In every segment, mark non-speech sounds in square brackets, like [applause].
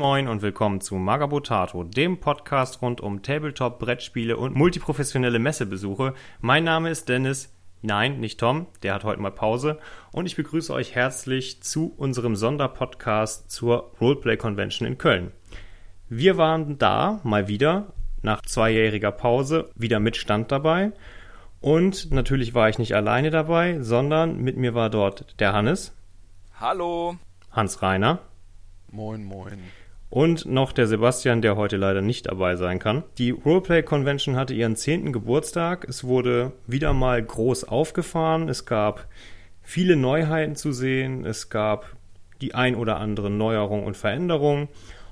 Moin und willkommen zu Magabotato, dem Podcast rund um Tabletop, Brettspiele und multiprofessionelle Messebesuche. Mein Name ist Dennis. Nein, nicht Tom, der hat heute mal Pause. Und ich begrüße euch herzlich zu unserem Sonderpodcast zur Roleplay Convention in Köln. Wir waren da mal wieder nach zweijähriger Pause wieder mit Stand dabei. Und natürlich war ich nicht alleine dabei, sondern mit mir war dort der Hannes. Hallo. Hans Reiner. Moin, moin. Und noch der Sebastian, der heute leider nicht dabei sein kann. Die Roleplay Convention hatte ihren zehnten Geburtstag. Es wurde wieder mal groß aufgefahren. Es gab viele Neuheiten zu sehen. Es gab die ein oder andere Neuerung und Veränderung.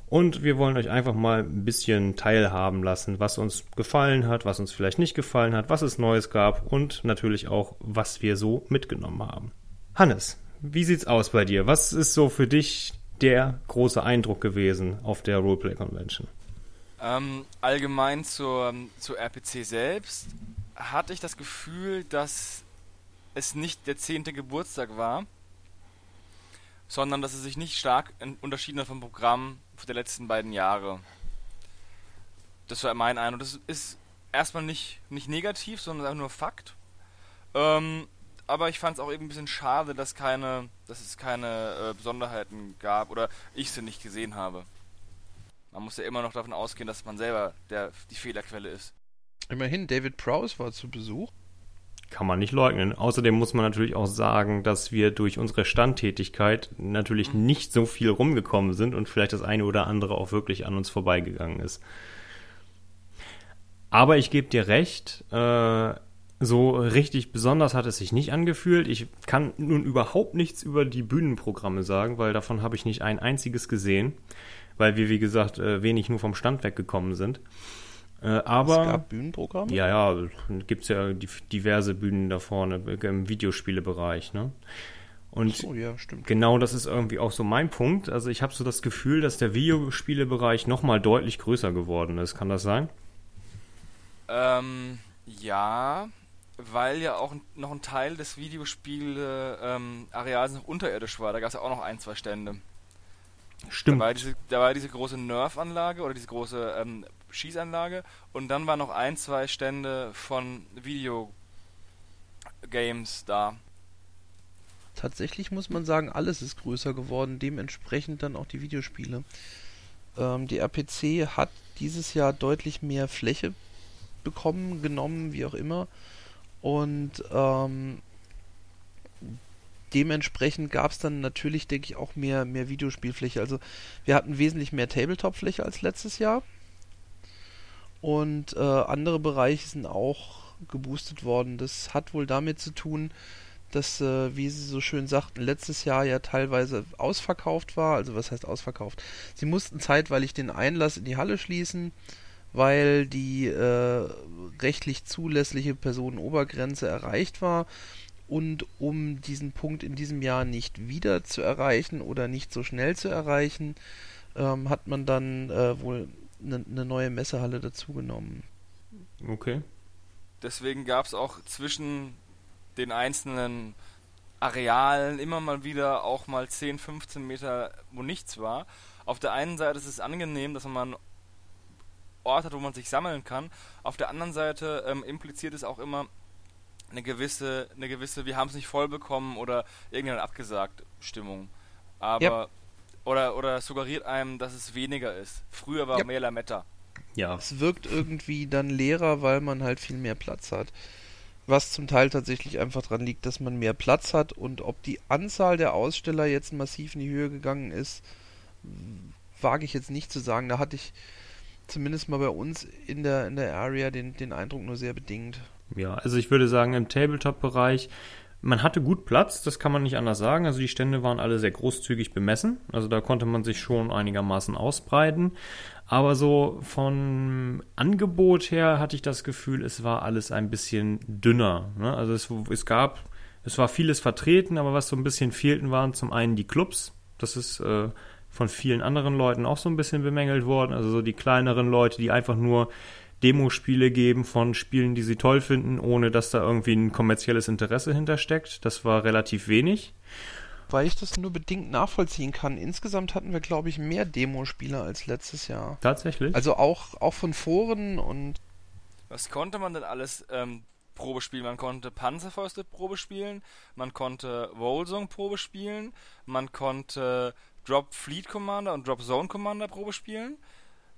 Und wir wollen euch einfach mal ein bisschen teilhaben lassen, was uns gefallen hat, was uns vielleicht nicht gefallen hat, was es Neues gab und natürlich auch, was wir so mitgenommen haben. Hannes, wie sieht's aus bei dir? Was ist so für dich der große Eindruck gewesen auf der Roleplay Convention? Ähm, allgemein zur, zur RPC selbst hatte ich das Gefühl, dass es nicht der zehnte Geburtstag war, sondern dass es sich nicht stark unterschieden hat vom Programm der letzten beiden Jahre. Das war mein Eindruck. Das ist erstmal nicht, nicht negativ, sondern einfach nur Fakt. Ähm, aber ich fand es auch eben ein bisschen schade, dass keine, dass es keine äh, Besonderheiten gab oder ich sie nicht gesehen habe. Man muss ja immer noch davon ausgehen, dass man selber der, die Fehlerquelle ist. Immerhin, David Prowse war zu Besuch. Kann man nicht leugnen. Außerdem muss man natürlich auch sagen, dass wir durch unsere Standtätigkeit natürlich mhm. nicht so viel rumgekommen sind und vielleicht das eine oder andere auch wirklich an uns vorbeigegangen ist. Aber ich gebe dir recht, äh, so richtig besonders hat es sich nicht angefühlt. Ich kann nun überhaupt nichts über die Bühnenprogramme sagen, weil davon habe ich nicht ein einziges gesehen, weil wir, wie gesagt, äh, wenig nur vom Stand weggekommen sind. Äh, aber, es gab Bühnenprogramme? Ja, ja, gibt es ja diverse Bühnen da vorne im Videospielebereich. Ne? Und so, ja, genau das ist irgendwie auch so mein Punkt. Also ich habe so das Gefühl, dass der Videospielebereich nochmal deutlich größer geworden ist. Kann das sein? Ähm, ja, weil ja auch noch ein Teil des Videospiel-Areals ähm, noch unterirdisch war. Da gab es ja auch noch ein, zwei Stände. Stimmt. Da war diese, da war diese große Nerf-Anlage oder diese große ähm, Schießanlage und dann waren noch ein, zwei Stände von Videogames da. Tatsächlich muss man sagen, alles ist größer geworden, dementsprechend dann auch die Videospiele. Ähm, die RPC hat dieses Jahr deutlich mehr Fläche bekommen, genommen, wie auch immer. Und ähm, dementsprechend gab es dann natürlich, denke ich, auch mehr, mehr Videospielfläche. Also wir hatten wesentlich mehr Tabletop-Fläche als letztes Jahr. Und äh, andere Bereiche sind auch geboostet worden. Das hat wohl damit zu tun, dass, äh, wie Sie so schön sagten, letztes Jahr ja teilweise ausverkauft war. Also was heißt ausverkauft? Sie mussten zeitweilig den Einlass in die Halle schließen weil die äh, rechtlich zulässliche Personenobergrenze erreicht war. Und um diesen Punkt in diesem Jahr nicht wieder zu erreichen oder nicht so schnell zu erreichen, ähm, hat man dann äh, wohl eine ne neue Messehalle dazugenommen. Okay. Deswegen gab es auch zwischen den einzelnen Arealen immer mal wieder auch mal 10, 15 Meter, wo nichts war. Auf der einen Seite ist es angenehm, dass man Ort hat, wo man sich sammeln kann. Auf der anderen Seite ähm, impliziert es auch immer eine gewisse, eine gewisse, wir haben es nicht voll bekommen oder irgendeine abgesagt Stimmung. Aber ja. oder oder suggeriert einem, dass es weniger ist. Früher war ja. mehr Lametta. Ja. Es wirkt irgendwie dann leerer, weil man halt viel mehr Platz hat. Was zum Teil tatsächlich einfach daran liegt, dass man mehr Platz hat und ob die Anzahl der Aussteller jetzt massiv in die Höhe gegangen ist, wage ich jetzt nicht zu sagen. Da hatte ich zumindest mal bei uns in der, in der Area den, den Eindruck nur sehr bedingt. Ja, also ich würde sagen, im Tabletop-Bereich, man hatte gut Platz, das kann man nicht anders sagen. Also die Stände waren alle sehr großzügig bemessen. Also da konnte man sich schon einigermaßen ausbreiten. Aber so von Angebot her hatte ich das Gefühl, es war alles ein bisschen dünner. Ne? Also es, es gab, es war vieles vertreten, aber was so ein bisschen fehlten, waren zum einen die Clubs. Das ist äh, von vielen anderen Leuten auch so ein bisschen bemängelt worden. Also so die kleineren Leute, die einfach nur Demospiele geben von Spielen, die sie toll finden, ohne dass da irgendwie ein kommerzielles Interesse hintersteckt. Das war relativ wenig. Weil ich das nur bedingt nachvollziehen kann. Insgesamt hatten wir, glaube ich, mehr Demospieler als letztes Jahr. Tatsächlich? Also auch, auch von Foren und Was konnte man denn alles ähm, Probe spielen? Man konnte Panzerfäuste Probe spielen, man konnte Volsung Probe spielen, man konnte Drop Fleet Commander und Drop Zone Commander Probe spielen.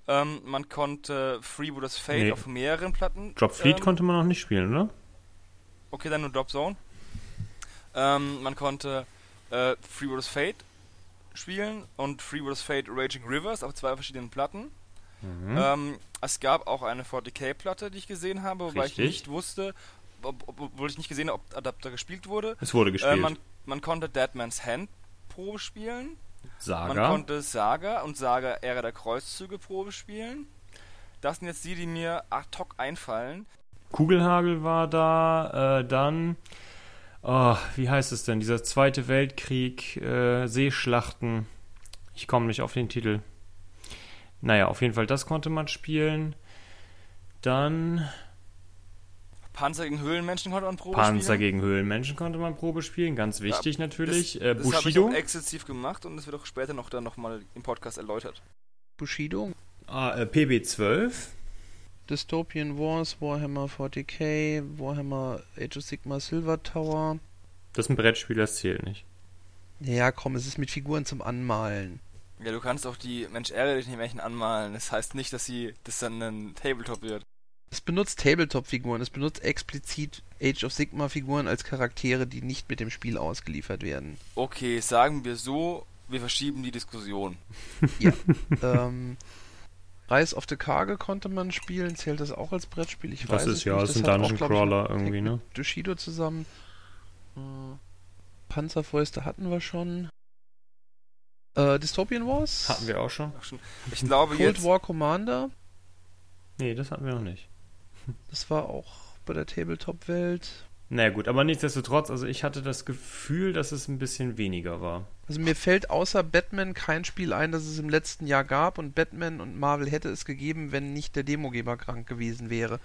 Ähm, man konnte Freebooters Fate Nee. auf mehreren Platten. Drop Fleet ähm, konnte man noch nicht spielen, oder? Okay, dann nur Drop Zone. Ähm, man konnte äh, Freebooters Fate spielen und Freebooters Fate Raging Rivers auf zwei verschiedenen Platten. Mhm. Ähm, es gab auch eine 40k-Platte, die ich gesehen habe, wobei Richtig. ich nicht wusste, ob, ob, obwohl ich nicht gesehen habe, ob Adapter gespielt wurde. es wurde Äh, gespielt. man, man konnte Deadman's Hand Probe spielen. Man Saga. konnte Saga und Saga Ära der Kreuzzüge Probe spielen. Das sind jetzt die, die mir ad hoc einfallen. Kugelhagel war da, äh, dann, oh, wie heißt es denn, dieser Zweite Weltkrieg, äh, Seeschlachten. Ich komme nicht auf den Titel. Naja, auf jeden Fall, das konnte man spielen. Dann Panzer gegen Höhlenmenschen konnte man Probe Panzer spielen. gegen Höhlenmenschen konnte man Probe spielen, ganz wichtig natürlich. äh, Das habe ich Bushido, auch exzessiv gemacht und das wird auch später noch dann nochmal im Podcast erläutert. Bushido, ah, äh, PB12, Dystopian Wars, Warhammer 40k, Warhammer Age of Sigma Silver Tower. das ist ein Brettspiel, das zählt nicht. Ja, komm, es ist mit Figuren zum Anmalen. Ja, du kannst auch die Mensch ärgere dich nicht Märchen anmalen. Das heißt nicht, dass sie das dann ein Tabletop wird. Es benutzt Tabletop-Figuren, es benutzt explizit Age of Sigma-Figuren als Charaktere, die nicht mit dem Spiel ausgeliefert werden. Okay, sagen wir so, wir verschieben die Diskussion. [laughs] ähm, Rise of the Carge konnte man spielen, zählt das auch als Brettspiel? Ich Das weiß ist es ja, nicht. das ist ein Dungeon ich, Crawler noch irgendwie, ne? mit Bushido zusammen. Äh, Panzerfäuste hatten wir schon. Äh, Dystopian Wars? Hatten wir auch schon. Ich glaube Cold jetzt. War Commander? Nee, das hatten wir noch nicht. Das war auch bei der Tabletop-Welt. Naja gut, aber nichtsdestotrotz, also ich hatte das Gefühl, dass es ein bisschen weniger war. Also mir fällt außer Batman kein Spiel ein, das es im letzten Jahr gab und Batman und Marvel hätte es gegeben, wenn nicht der Demogeber krank gewesen wäre.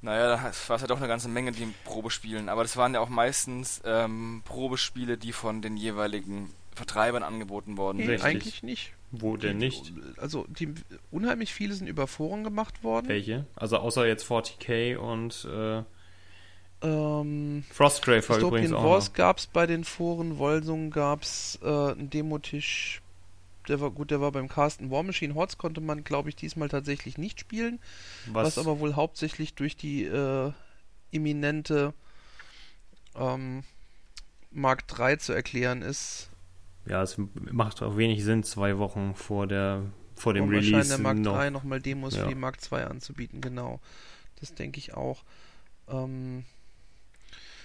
Naja, da war es ja doch eine ganze Menge, die Probe spielen. Aber das waren ja auch meistens ähm, Probespiele, die von den jeweiligen Vertreibern angeboten worden Nee, sind. Richtig. eigentlich nicht. Wo denn Die- nicht? Also die unheimlich viele sind über Foren gemacht worden. Welche? Also außer jetzt 40k und äh, Ähm, Frostgrave war übrigens auch Wars gab es bei den Foren, Wolsung gab es äh, einen Demotisch. Der war gut, der war beim Carsten War Machine Hordes konnte man, glaube ich, diesmal tatsächlich nicht spielen, was, Was, aber wohl hauptsächlich durch die äh, imminente ähm, Mark 3 zu erklären ist. Ja, es macht auch wenig Sinn, zwei Wochen vor der vor dem wahrscheinlich Release der Mark noch. 3 nochmal Demos Ja. für die Mark 2 anzubieten, genau. Das denke ich auch. Ähm,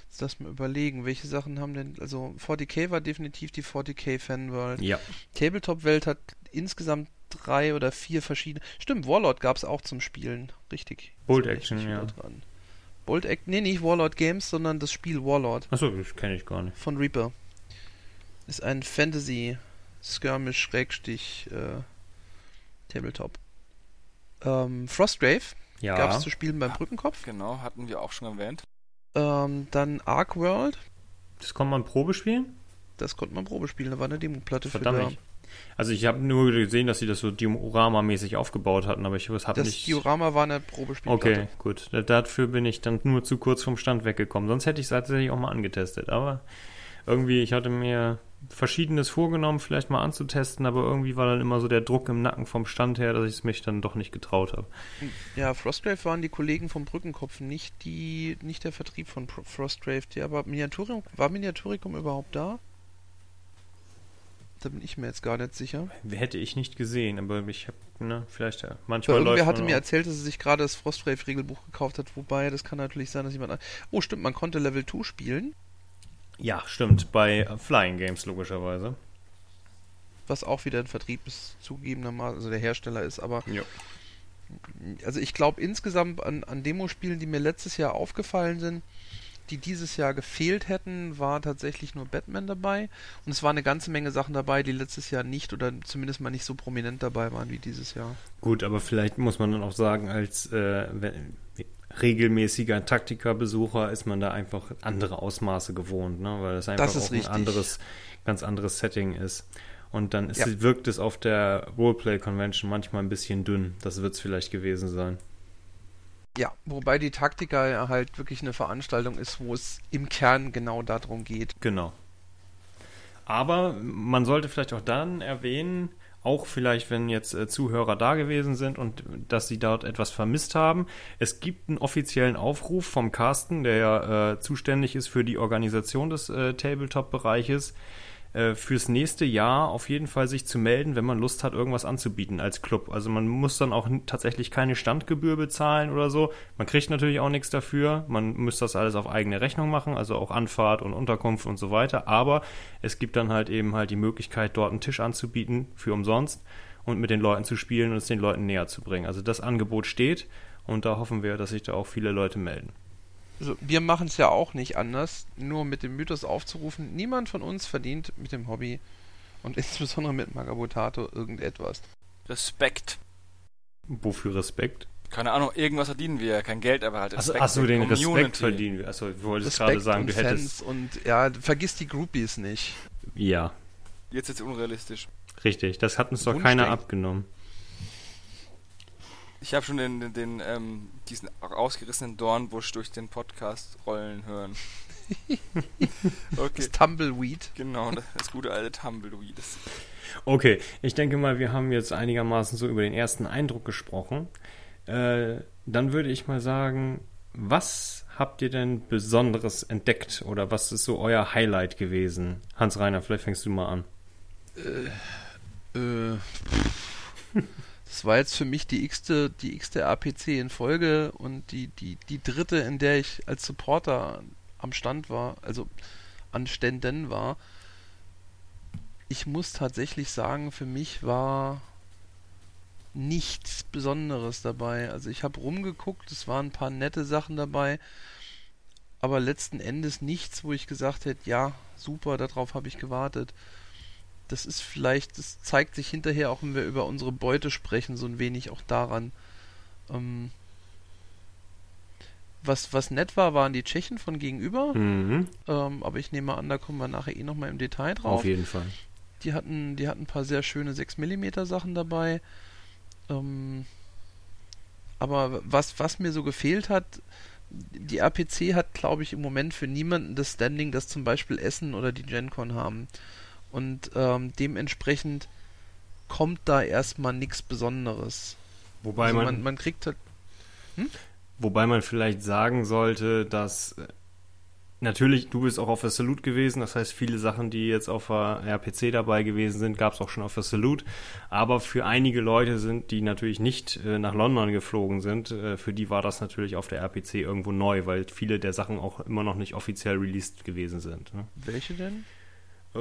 jetzt lass mal überlegen, welche Sachen haben denn, also 40k war definitiv die 40k Fanworld. Ja, Tabletop-Welt hat insgesamt drei oder vier verschiedene. Stimmt, Warlord gab es auch zum Spielen. Richtig. Ich Action, ja. Dran. Bolt Action, nee, nicht Warlord Games, sondern das Spiel Warlord achso, das kenne ich gar nicht. von Reaper. Ist ein Fantasy Skirmish Schrägstich äh, Tabletop. Ähm, Frostgrave Ja, gab es zu spielen beim Brückenkopf. Genau, hatten wir auch schon erwähnt. Ähm, dann Ark World, das kann man Probe spielen? das konnte man Probe spielen, da war eine Demoplatte für Verdammt da. nicht. Also ich habe nur gesehen, dass sie das so Diorama-mäßig aufgebaut hatten, aber ich habe Das nicht... Diorama war eine Probespielplatte. Okay, gut. Da- Dafür bin ich dann nur zu kurz vom Stand weggekommen. Sonst hätte ich es tatsächlich auch mal angetestet. Aber irgendwie, ich hatte mir Verschiedenes vorgenommen, vielleicht mal anzutesten, aber irgendwie war dann immer so der Druck im Nacken vom Stand her, dass ich es mich dann doch nicht getraut habe. Ja, Frostgrave waren die Kollegen vom Brückenkopf, nicht die, nicht der Vertrieb von Frostgrave. Die, aber Miniaturikum, war Miniaturikum überhaupt da? Da bin ich mir jetzt gar nicht sicher. Hätte ich nicht gesehen, aber ich habe, ne, vielleicht ja. Weil Manchmal irgendwer läuft hatte mir erzählt, dass er sich gerade das Frostgrave-Regelbuch gekauft hat, wobei das kann natürlich sein, dass jemand. an- Oh, stimmt, man konnte Level 2 spielen, Ja, stimmt. Bei Flying Games logischerweise. was auch wieder ein Vertrieb ist, zugegebenermaßen, also der Hersteller ist, aber Ja. also ich glaube insgesamt an, an Demospielen, die mir letztes Jahr aufgefallen sind, die dieses Jahr gefehlt hätten, war tatsächlich nur Batman dabei. Und es war eine ganze Menge Sachen dabei, die letztes Jahr nicht oder zumindest mal nicht so prominent dabei waren wie dieses Jahr. Gut, aber vielleicht muss man dann auch sagen, als äh, wenn, regelmäßiger Taktikerbesucher ist man da einfach andere Ausmaße gewohnt, ne? Weil das einfach Das auch ein richtig. anderes, ganz anderes Setting ist. Und dann ist, Ja. wirkt es auf der Roleplay Convention manchmal ein bisschen dünn. Das wird es vielleicht gewesen sein. Ja, wobei die Taktika ja halt wirklich eine Veranstaltung ist, wo es im Kern genau darum geht. Genau. Aber man sollte vielleicht auch dann erwähnen, auch vielleicht, wenn jetzt äh, Zuhörer da gewesen sind und dass sie dort etwas vermisst haben. Es gibt einen offiziellen Aufruf vom Carsten, der ja äh, zuständig ist für die Organisation des äh, Tabletop-Bereiches, äh, fürs nächste Jahr auf jeden Fall sich zu melden, wenn man Lust hat, irgendwas anzubieten als Club. Also man muss dann auch tatsächlich keine Standgebühr bezahlen oder so. Man kriegt natürlich auch nichts dafür. Man muss das alles auf eigene Rechnung machen, also auch Anfahrt und Unterkunft und so weiter. Aber es gibt dann halt eben halt die Möglichkeit, dort einen Tisch anzubieten für umsonst und mit den Leuten zu spielen und es den Leuten näher zu bringen. Also das Angebot steht und da hoffen wir, dass sich da auch viele Leute melden. Also wir machen es ja auch nicht anders, nur mit dem Mythos aufzurufen, niemand von uns verdient mit dem Hobby und [laughs] insbesondere mit Magabotato irgendetwas. Respekt. Wofür Respekt? Keine Ahnung, irgendwas verdienen wir. Kein Geld, aber halt Achso, Respekt. achso den Community. Respekt verdienen wir. Achso, du wolltest gerade sagen, du hättest. Fans und ja, vergiss die Groupies nicht. Ja, Jetzt ist es unrealistisch. richtig. Das hat uns doch keiner abgenommen. Ich habe schon den, den, den ähm, diesen ausgerissenen Dornbusch durch den Podcast rollen hören. [laughs] okay, Das Tumbleweed. genau, das, das gute alte Tumbleweed. Okay, ich denke mal, wir haben jetzt einigermaßen so über den ersten Eindruck gesprochen. Äh, dann würde ich mal sagen, was habt ihr denn Besonderes entdeckt oder was ist so euer Highlight gewesen? Hans-Reiner, vielleicht fängst du mal an. Äh, [laughs] das war jetzt für mich die x-te, die x-te APC in Folge und die, die, die dritte, in der ich als Supporter am Stand war, also an Ständen war. Ich muss tatsächlich sagen, für mich war nichts Besonderes dabei. Also ich habe rumgeguckt, es waren ein paar nette Sachen dabei, aber letzten Endes nichts, wo ich gesagt hätte, ja, super, darauf habe ich gewartet das ist vielleicht, das zeigt sich hinterher auch, wenn wir über unsere Beute sprechen, so ein wenig auch daran. Ähm, was, was nett war, waren die Tschechen von gegenüber, Mhm, ähm, aber ich nehme an, da kommen wir nachher eh nochmal im Detail drauf. auf jeden Fall. Die hatten, die hatten ein paar sehr schöne 6 mm Sachen dabei. Ähm, aber was, was mir so gefehlt hat, die RPC hat, glaube ich, im Moment für niemanden das Standing, das zum Beispiel Essen oder die GenCon haben. Und ähm, dementsprechend kommt da erstmal nichts Besonderes. Wobei also man, man, man kriegt halt. Wobei man vielleicht sagen sollte, dass äh, natürlich, du bist auch auf der Salute gewesen, das heißt, viele Sachen, die jetzt auf der RPC dabei gewesen sind, gab es auch schon auf der Salute. Aber für einige Leute sind, die natürlich nicht äh, nach London geflogen sind, äh, für die war das natürlich auf der RPC irgendwo neu, weil viele der Sachen auch immer noch nicht offiziell released gewesen sind. Ne? Welche denn? Äh,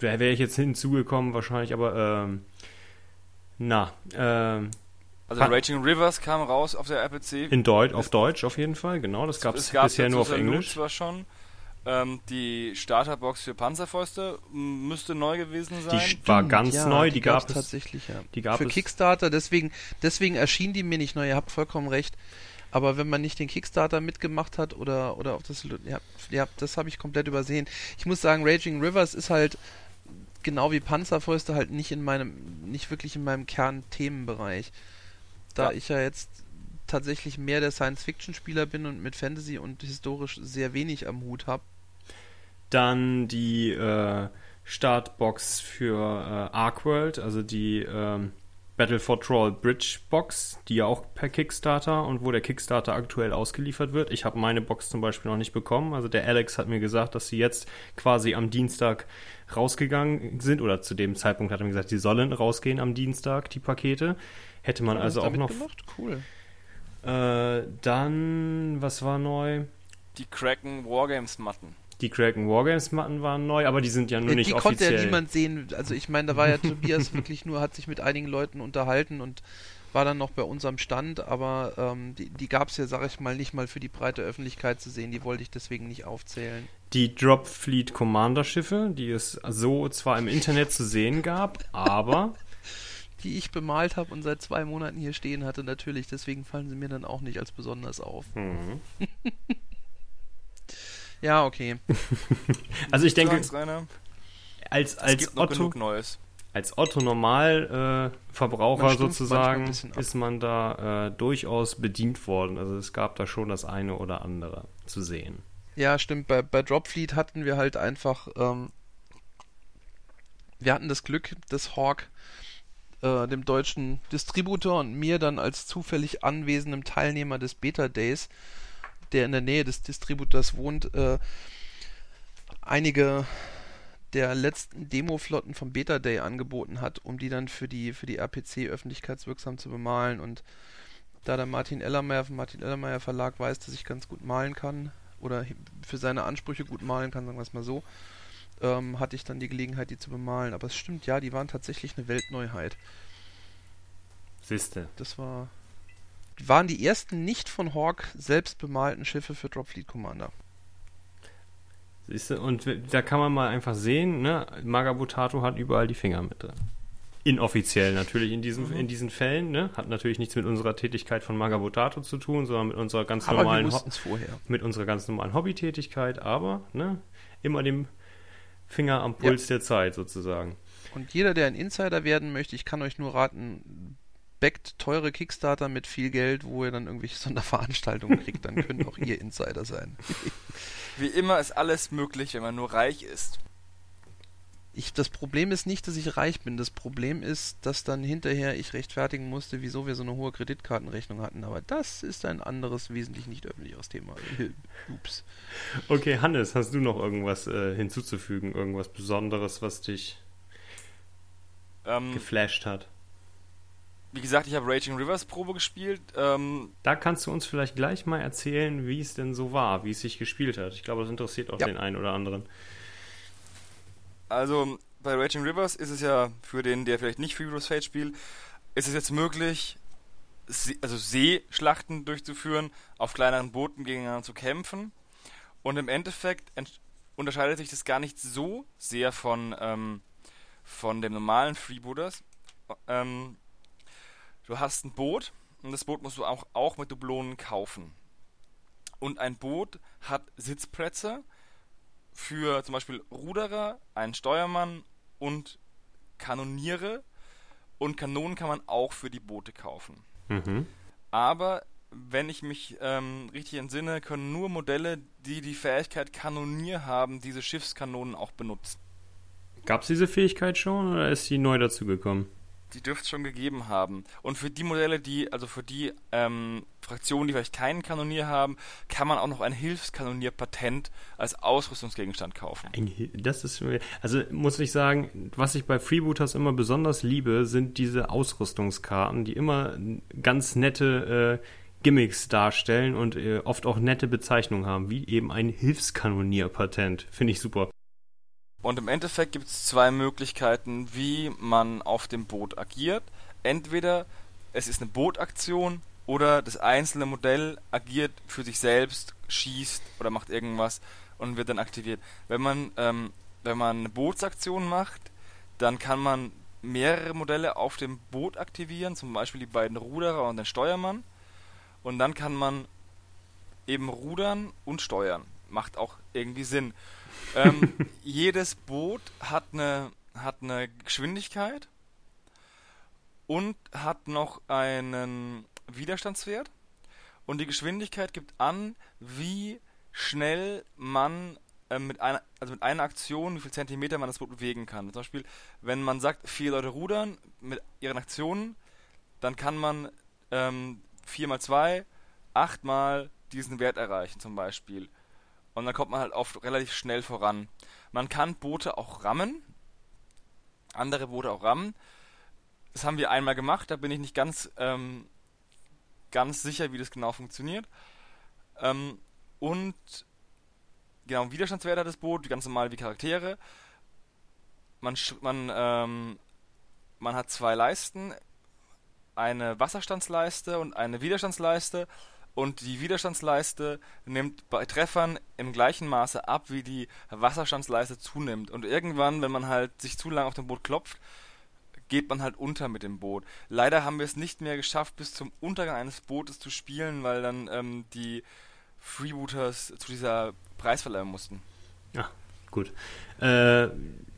da wäre ich jetzt hinzugekommen wahrscheinlich, aber ähm, na, ähm, also Raging Rivers kam raus auf der RPC. in Deutsch, auf Deutsch auf jeden Fall, genau, das gab es bisher nur auf Englisch. zwar schon. Ähm, die Starterbox für Panzerfäuste müsste neu gewesen Die sein. war Stimmt, ganz ja, neu, die, gab gab's es. tatsächlich, ja. die gab Für es- Kickstarter, deswegen, deswegen erschien die mir nicht neu, ihr habt vollkommen recht. Aber wenn man nicht den Kickstarter mitgemacht hat oder, oder auf das. Ja, ja das habe ich komplett übersehen. Ich muss sagen, Raging Rivers ist halt genau wie Panzerfäuste halt nicht in meinem, nicht wirklich in meinem Kernthemenbereich. Da Ja. ich ja jetzt tatsächlich mehr der Science-Fiction-Spieler bin und mit Fantasy und historisch sehr wenig am Hut habe. Dann die äh, Startbox für äh, Arcworld, also die ähm, Battle for Troll Bridge Box, die ja auch per Kickstarter und wo der Kickstarter aktuell ausgeliefert wird. Ich habe meine Box zum Beispiel noch nicht bekommen. Also der Alex hat mir gesagt, dass sie jetzt quasi am Dienstag rausgegangen sind oder zu dem Zeitpunkt hat er mir gesagt, sie sollen rausgehen am Dienstag, die Pakete. Hätte man also auch noch. mitgemacht? Cool. Äh, dann, was war neu? Die Kraken Wargames Matten. Die Kraken Wargames Matten waren neu, aber die sind ja nur Ja, nicht die konnte offiziell. ja niemand sehen. Also ich meine, da war ja [laughs] Tobias wirklich nur, hat sich mit einigen Leuten unterhalten und war dann noch bei unserem Stand, aber ähm, die, die gab es ja, sag ich mal, nicht mal für die breite Öffentlichkeit zu sehen. Die wollte ich deswegen nicht aufzählen. die Drop Fleet Commander Schiffe, die es so zwar im Internet zu sehen gab, aber [laughs] Die ich bemalt habe und seit zwei Monaten hier stehen hatte, natürlich. Deswegen fallen sie mir dann auch nicht als besonders auf. Mhm. [laughs] Ja, okay. [laughs] also ich denke, als, als Otto, Neues. Als Otto Normalverbraucher äh, sozusagen ist man da äh, durchaus bedient worden. Also es gab da schon das eine oder andere zu sehen. Ja, stimmt. Bei, bei Dropfleet hatten wir halt einfach, ähm, wir hatten das Glück, dass Hawk äh, dem deutschen Distributor und mir dann als zufällig anwesendem Teilnehmer des Beta Days, der in der Nähe des Distributors wohnt, äh, einige der letzten Demo-Flotten vom Beta Day angeboten hat, um die dann für die, für die RPC öffentlichkeitswirksam zu bemalen. Und da der Martin Ellermeier vom Martin Ellermeier Verlag weiß, dass ich ganz gut malen kann, oder für seine Ansprüche gut malen kann, sagen wir es mal so, ähm, hatte ich dann die Gelegenheit, die zu bemalen. Aber es stimmt, ja, die waren tatsächlich eine Weltneuheit. Siehste. Das war. Waren die ersten nicht von Hawk selbst bemalten Schiffe für Dropfleet Commander. Siehst du, und da kann man mal einfach sehen, ne, Magabutato hat überall die Finger mit drin. Inoffiziell natürlich in diesen, mhm. in diesen Fällen, ne? Hat natürlich nichts mit unserer Tätigkeit von Magabotato zu tun, sondern mit unserer ganz aber normalen mit unserer ganz normalen Hobbytätigkeit, aber ne, immer dem Finger am Puls ja. der Zeit sozusagen. Und jeder, der ein Insider werden möchte, ich kann euch nur raten, backt teure Kickstarter mit viel Geld, wo ihr dann irgendwelche [laughs] Sonderveranstaltungen kriegt, dann könnt auch ihr Insider sein. [laughs] Wie immer ist alles möglich, wenn man nur reich ist. Ich, das Problem ist nicht, dass ich reich bin. Das Problem ist, dass dann hinterher ich rechtfertigen musste, wieso wir so eine hohe Kreditkartenrechnung hatten. Aber das ist ein anderes, wesentlich nicht öffentliches Thema. Ups. Okay, Hannes, hast du noch irgendwas äh, hinzuzufügen? Irgendwas Besonderes, was dich ähm, geflasht hat? Wie gesagt, ich habe Raging Rivers Probe gespielt. Ähm, da kannst du uns vielleicht gleich mal erzählen, wie es denn so war, wie es sich gespielt hat. Ich glaube, das interessiert auch ja. den einen oder anderen. Also bei Raging Rivers ist es ja für den, der vielleicht nicht Furious Fate spielt, ist es jetzt möglich, also Seeschlachten durchzuführen, auf kleineren Booten gegeneinander zu kämpfen. Und im Endeffekt unterscheidet sich das gar nicht so sehr von, ähm, von dem normalen Freebooters. Ähm, du hast ein Boot und das Boot musst du auch, auch mit Dublonen kaufen. Und ein Boot hat Sitzplätze für zum Beispiel Ruderer, einen Steuermann und Kanoniere. Und Kanonen kann man auch für die Boote kaufen. Mhm. Aber wenn ich mich ähm, richtig entsinne, können nur Modelle, die die Fähigkeit Kanonier haben, diese Schiffskanonen auch benutzen. Gab es diese Fähigkeit schon oder ist sie neu dazugekommen? Die dürfte es schon gegeben haben. Und für die Modelle, die, also für die ähm, Fraktionen, die vielleicht keinen Kanonier haben, kann man auch noch ein Hilfskanonierpatent als Ausrüstungsgegenstand kaufen. Das ist, also muss ich sagen, was ich bei Freebooters immer besonders liebe, sind diese Ausrüstungskarten, die immer ganz nette äh, Gimmicks darstellen und äh, oft auch nette Bezeichnungen haben, wie eben ein Hilfskanonierpatent. Finde ich super. Und im Endeffekt gibt es zwei Möglichkeiten, wie man auf dem Boot agiert. Entweder es ist eine Bootaktion oder das einzelne Modell agiert für sich selbst, schießt oder macht irgendwas und wird dann aktiviert. Wenn man, ähm, wenn man eine Bootsaktion macht, dann kann man mehrere Modelle auf dem Boot aktivieren, zum Beispiel die beiden Ruderer und den Steuermann. Und dann kann man eben rudern und steuern. Macht auch irgendwie Sinn ähm, [laughs] jedes Boot hat eine, hat eine Geschwindigkeit und hat noch einen Widerstandswert. Und die Geschwindigkeit gibt an, wie schnell man äh, mit einer, also mit einer Aktion, wie viel Zentimeter man das Boot bewegen kann. Zum Beispiel, wenn man sagt, vier Leute rudern mit ihren Aktionen, dann kann man ähm, 4 mal 2, 8 mal diesen Wert erreichen zum Beispiel. Und dann kommt man halt oft relativ schnell voran. Man kann Boote auch rammen. Andere Boote auch rammen. Das haben wir einmal gemacht, da bin ich nicht ganz, ähm, ganz sicher, wie das genau funktioniert. Ähm, und genau, Widerstandswert hat das Boot, ganz normal wie Charaktere. Man, man, ähm, man hat zwei Leisten, eine Wasserstandsleiste und eine Widerstandsleiste und die Widerstandsleiste nimmt bei Treffern im gleichen Maße ab, wie die Wasserstandsleiste zunimmt. Und irgendwann, wenn man halt sich zu lang auf dem Boot klopft, geht man halt unter mit dem Boot. Leider haben wir es nicht mehr geschafft, bis zum Untergang eines Bootes zu spielen, weil dann ähm, die Freebooters zu dieser Preisverleihung mussten. Ja, gut. Äh,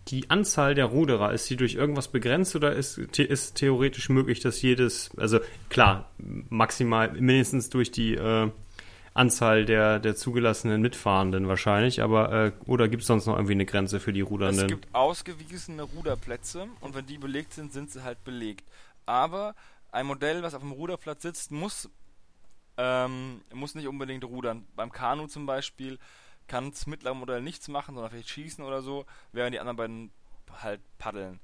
die Anzahl der Ruderer, ist die durch irgendwas begrenzt oder ist, ist theoretisch möglich, dass jedes, also klar, maximal mindestens durch die äh, Anzahl der, der zugelassenen Mitfahrenden wahrscheinlich, aber äh, oder gibt es sonst noch irgendwie eine Grenze für die Rudernden? Es gibt ausgewiesene Ruderplätze und wenn die belegt sind, sind sie halt belegt. Aber ein Modell, was auf dem Ruderplatz sitzt, muss, ähm, muss nicht unbedingt rudern. Beim Kanu zum Beispiel kann das mittlere Modell nichts machen, sondern vielleicht schießen oder so, während die anderen beiden halt paddeln.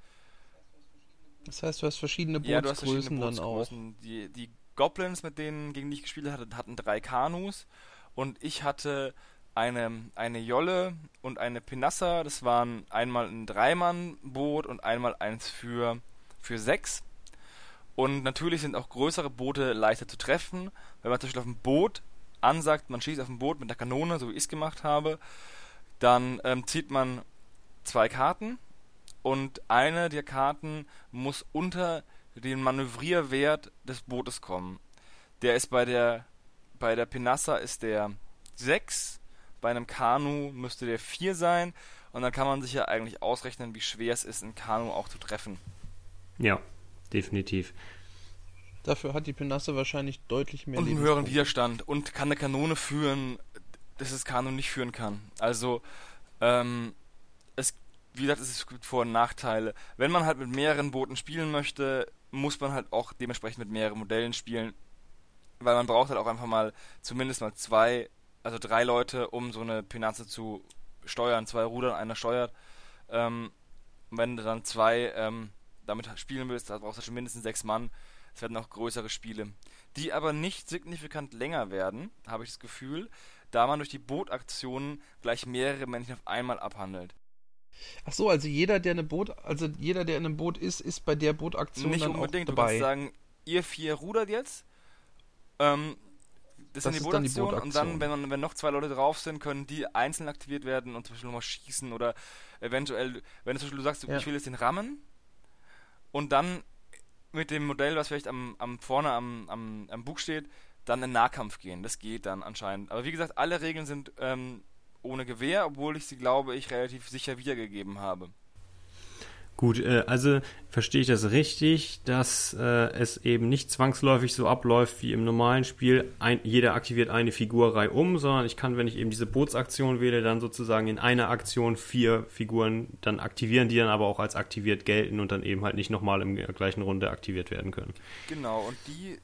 Das heißt, du hast verschiedene Bootsgrößen ja, du hast verschiedene dann auch. Die, die Goblins, mit denen gegen die ich gespielt hatte, hatten drei Kanus und ich hatte eine, eine Jolle und eine Pinassa. Das waren einmal ein Dreimann-Boot und einmal eins für, für sechs. Und natürlich sind auch größere Boote leichter zu treffen. Wenn man zum Beispiel auf dem Boot ansagt, man schießt auf dem Boot mit der Kanone, so wie ich es gemacht habe, dann ähm, zieht man zwei Karten und eine der Karten muss unter den Manövrierwert des Bootes kommen. Der ist bei der bei der Pinassa ist der 6, bei einem Kanu müsste der 4 sein und dann kann man sich ja eigentlich ausrechnen, wie schwer es ist, ein Kanu auch zu treffen. Ja, definitiv. Dafür hat die Pinassa wahrscheinlich deutlich mehr Und einen höheren Widerstand und kann eine Kanone führen, dass das Kanu nicht führen kann. Also, ähm, es, wie gesagt, es gibt Vor- und Nachteile. Wenn man halt mit mehreren Booten spielen möchte, muss man halt auch dementsprechend mit mehreren Modellen spielen, weil man braucht halt auch einfach mal zumindest mal zwei, also drei Leute, um so eine Pinazze zu steuern, zwei Rudern, einer steuert. Ähm, wenn du dann zwei ähm, damit spielen willst, da brauchst du schon mindestens sechs Mann. Es werden auch größere Spiele, die aber nicht signifikant länger werden, habe ich das Gefühl, da man durch die Bootaktionen gleich mehrere Männchen auf einmal abhandelt. Ach so, also jeder, der eine Boot, also jeder, der in einem Boot ist, ist bei der Bootaktion Nicht dann unbedingt. auch dabei. Du kannst sagen, ihr vier rudert jetzt. Ähm, das, das dann die, ist dann die Bootaktion. Und dann, wenn, man, wenn noch zwei Leute drauf sind, können die einzeln aktiviert werden und zum Beispiel nochmal schießen oder eventuell, wenn du zum Beispiel sagst, ja. ich will jetzt den rammen und dann mit dem Modell, was vielleicht am, am vorne am, am, am Bug steht, dann in Nahkampf gehen. Das geht dann anscheinend. Aber wie gesagt, alle Regeln sind ähm, ohne Gewehr, obwohl ich sie, glaube ich, relativ sicher wiedergegeben habe. Gut, äh, also verstehe ich das richtig, dass äh, es eben nicht zwangsläufig so abläuft wie im normalen Spiel. Ein, jeder aktiviert eine Figur um, sondern ich kann, wenn ich eben diese Bootsaktion wähle, dann sozusagen in einer Aktion vier Figuren dann aktivieren, die dann aber auch als aktiviert gelten und dann eben halt nicht nochmal in der gleichen Runde aktiviert werden können. Genau, und die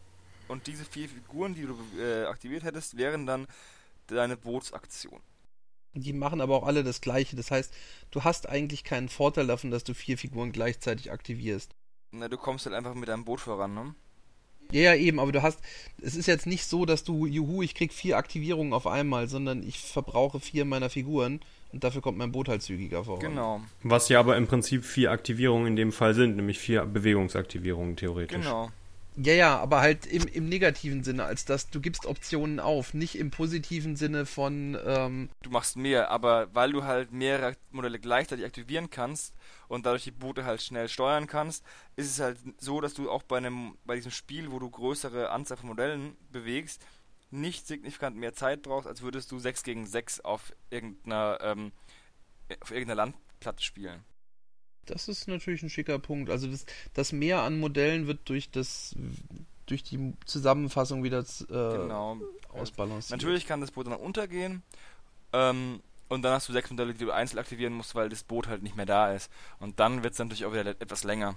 und diese vier Figuren, die du äh, aktiviert hättest, wären dann deine Bootsaktion. Die machen aber auch alle das Gleiche. Das heißt, du hast eigentlich keinen Vorteil davon, dass du vier Figuren gleichzeitig aktivierst. Na, du kommst halt einfach mit deinem Boot voran, ne? Ja, ja, eben, aber du hast, es ist jetzt nicht so, dass du, juhu, ich krieg vier Aktivierungen auf einmal, sondern ich verbrauche vier meiner Figuren und dafür kommt mein Boot halt zügiger voran. Genau. Was ja aber im Prinzip vier Aktivierungen in dem Fall sind, nämlich vier Bewegungsaktivierungen theoretisch. Genau. Ja, ja, aber halt im, im negativen Sinne, als dass du gibst Optionen auf, nicht im positiven Sinne von. Ähm du machst mehr, aber weil du halt mehrere Modelle gleichzeitig aktivieren kannst und dadurch die Boote halt schnell steuern kannst, ist es halt so, dass du auch bei einem bei diesem Spiel, wo du größere Anzahl von Modellen bewegst, nicht signifikant mehr Zeit brauchst, als würdest du 6 gegen 6 auf irgendeiner ähm, auf irgendeiner Landplatte spielen. Das ist natürlich ein schicker Punkt. Also das, das Mehr an Modellen wird durch das durch die Zusammenfassung wieder äh, genau. ausbalanciert. Natürlich kann das Boot dann untergehen. Ähm, und dann hast du sechs Modelle, die du einzeln aktivieren musst, weil das Boot halt nicht mehr da ist. Und dann wird es natürlich auch wieder etwas länger.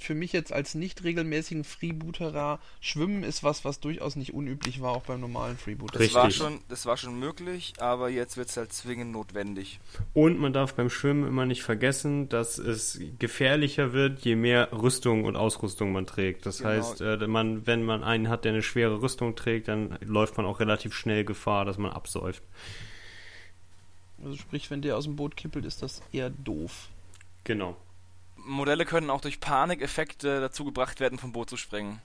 Für mich jetzt als nicht regelmäßigen Freebooterer, Schwimmen ist was, was durchaus nicht unüblich war, auch beim normalen Freebooter. Das war schon, das war schon möglich, aber jetzt wird es halt zwingend notwendig. Und man darf beim Schwimmen immer nicht vergessen, dass es gefährlicher wird, je mehr Rüstung und Ausrüstung man trägt. Das genau. heißt, äh, man, wenn man einen hat, der eine schwere Rüstung trägt, dann läuft man auch relativ schnell Gefahr, dass man absäuft. Also sprich, wenn der aus dem Boot kippelt, ist das eher doof. Genau. Modelle können auch durch Panikeffekte dazu gebracht werden, vom Boot zu springen.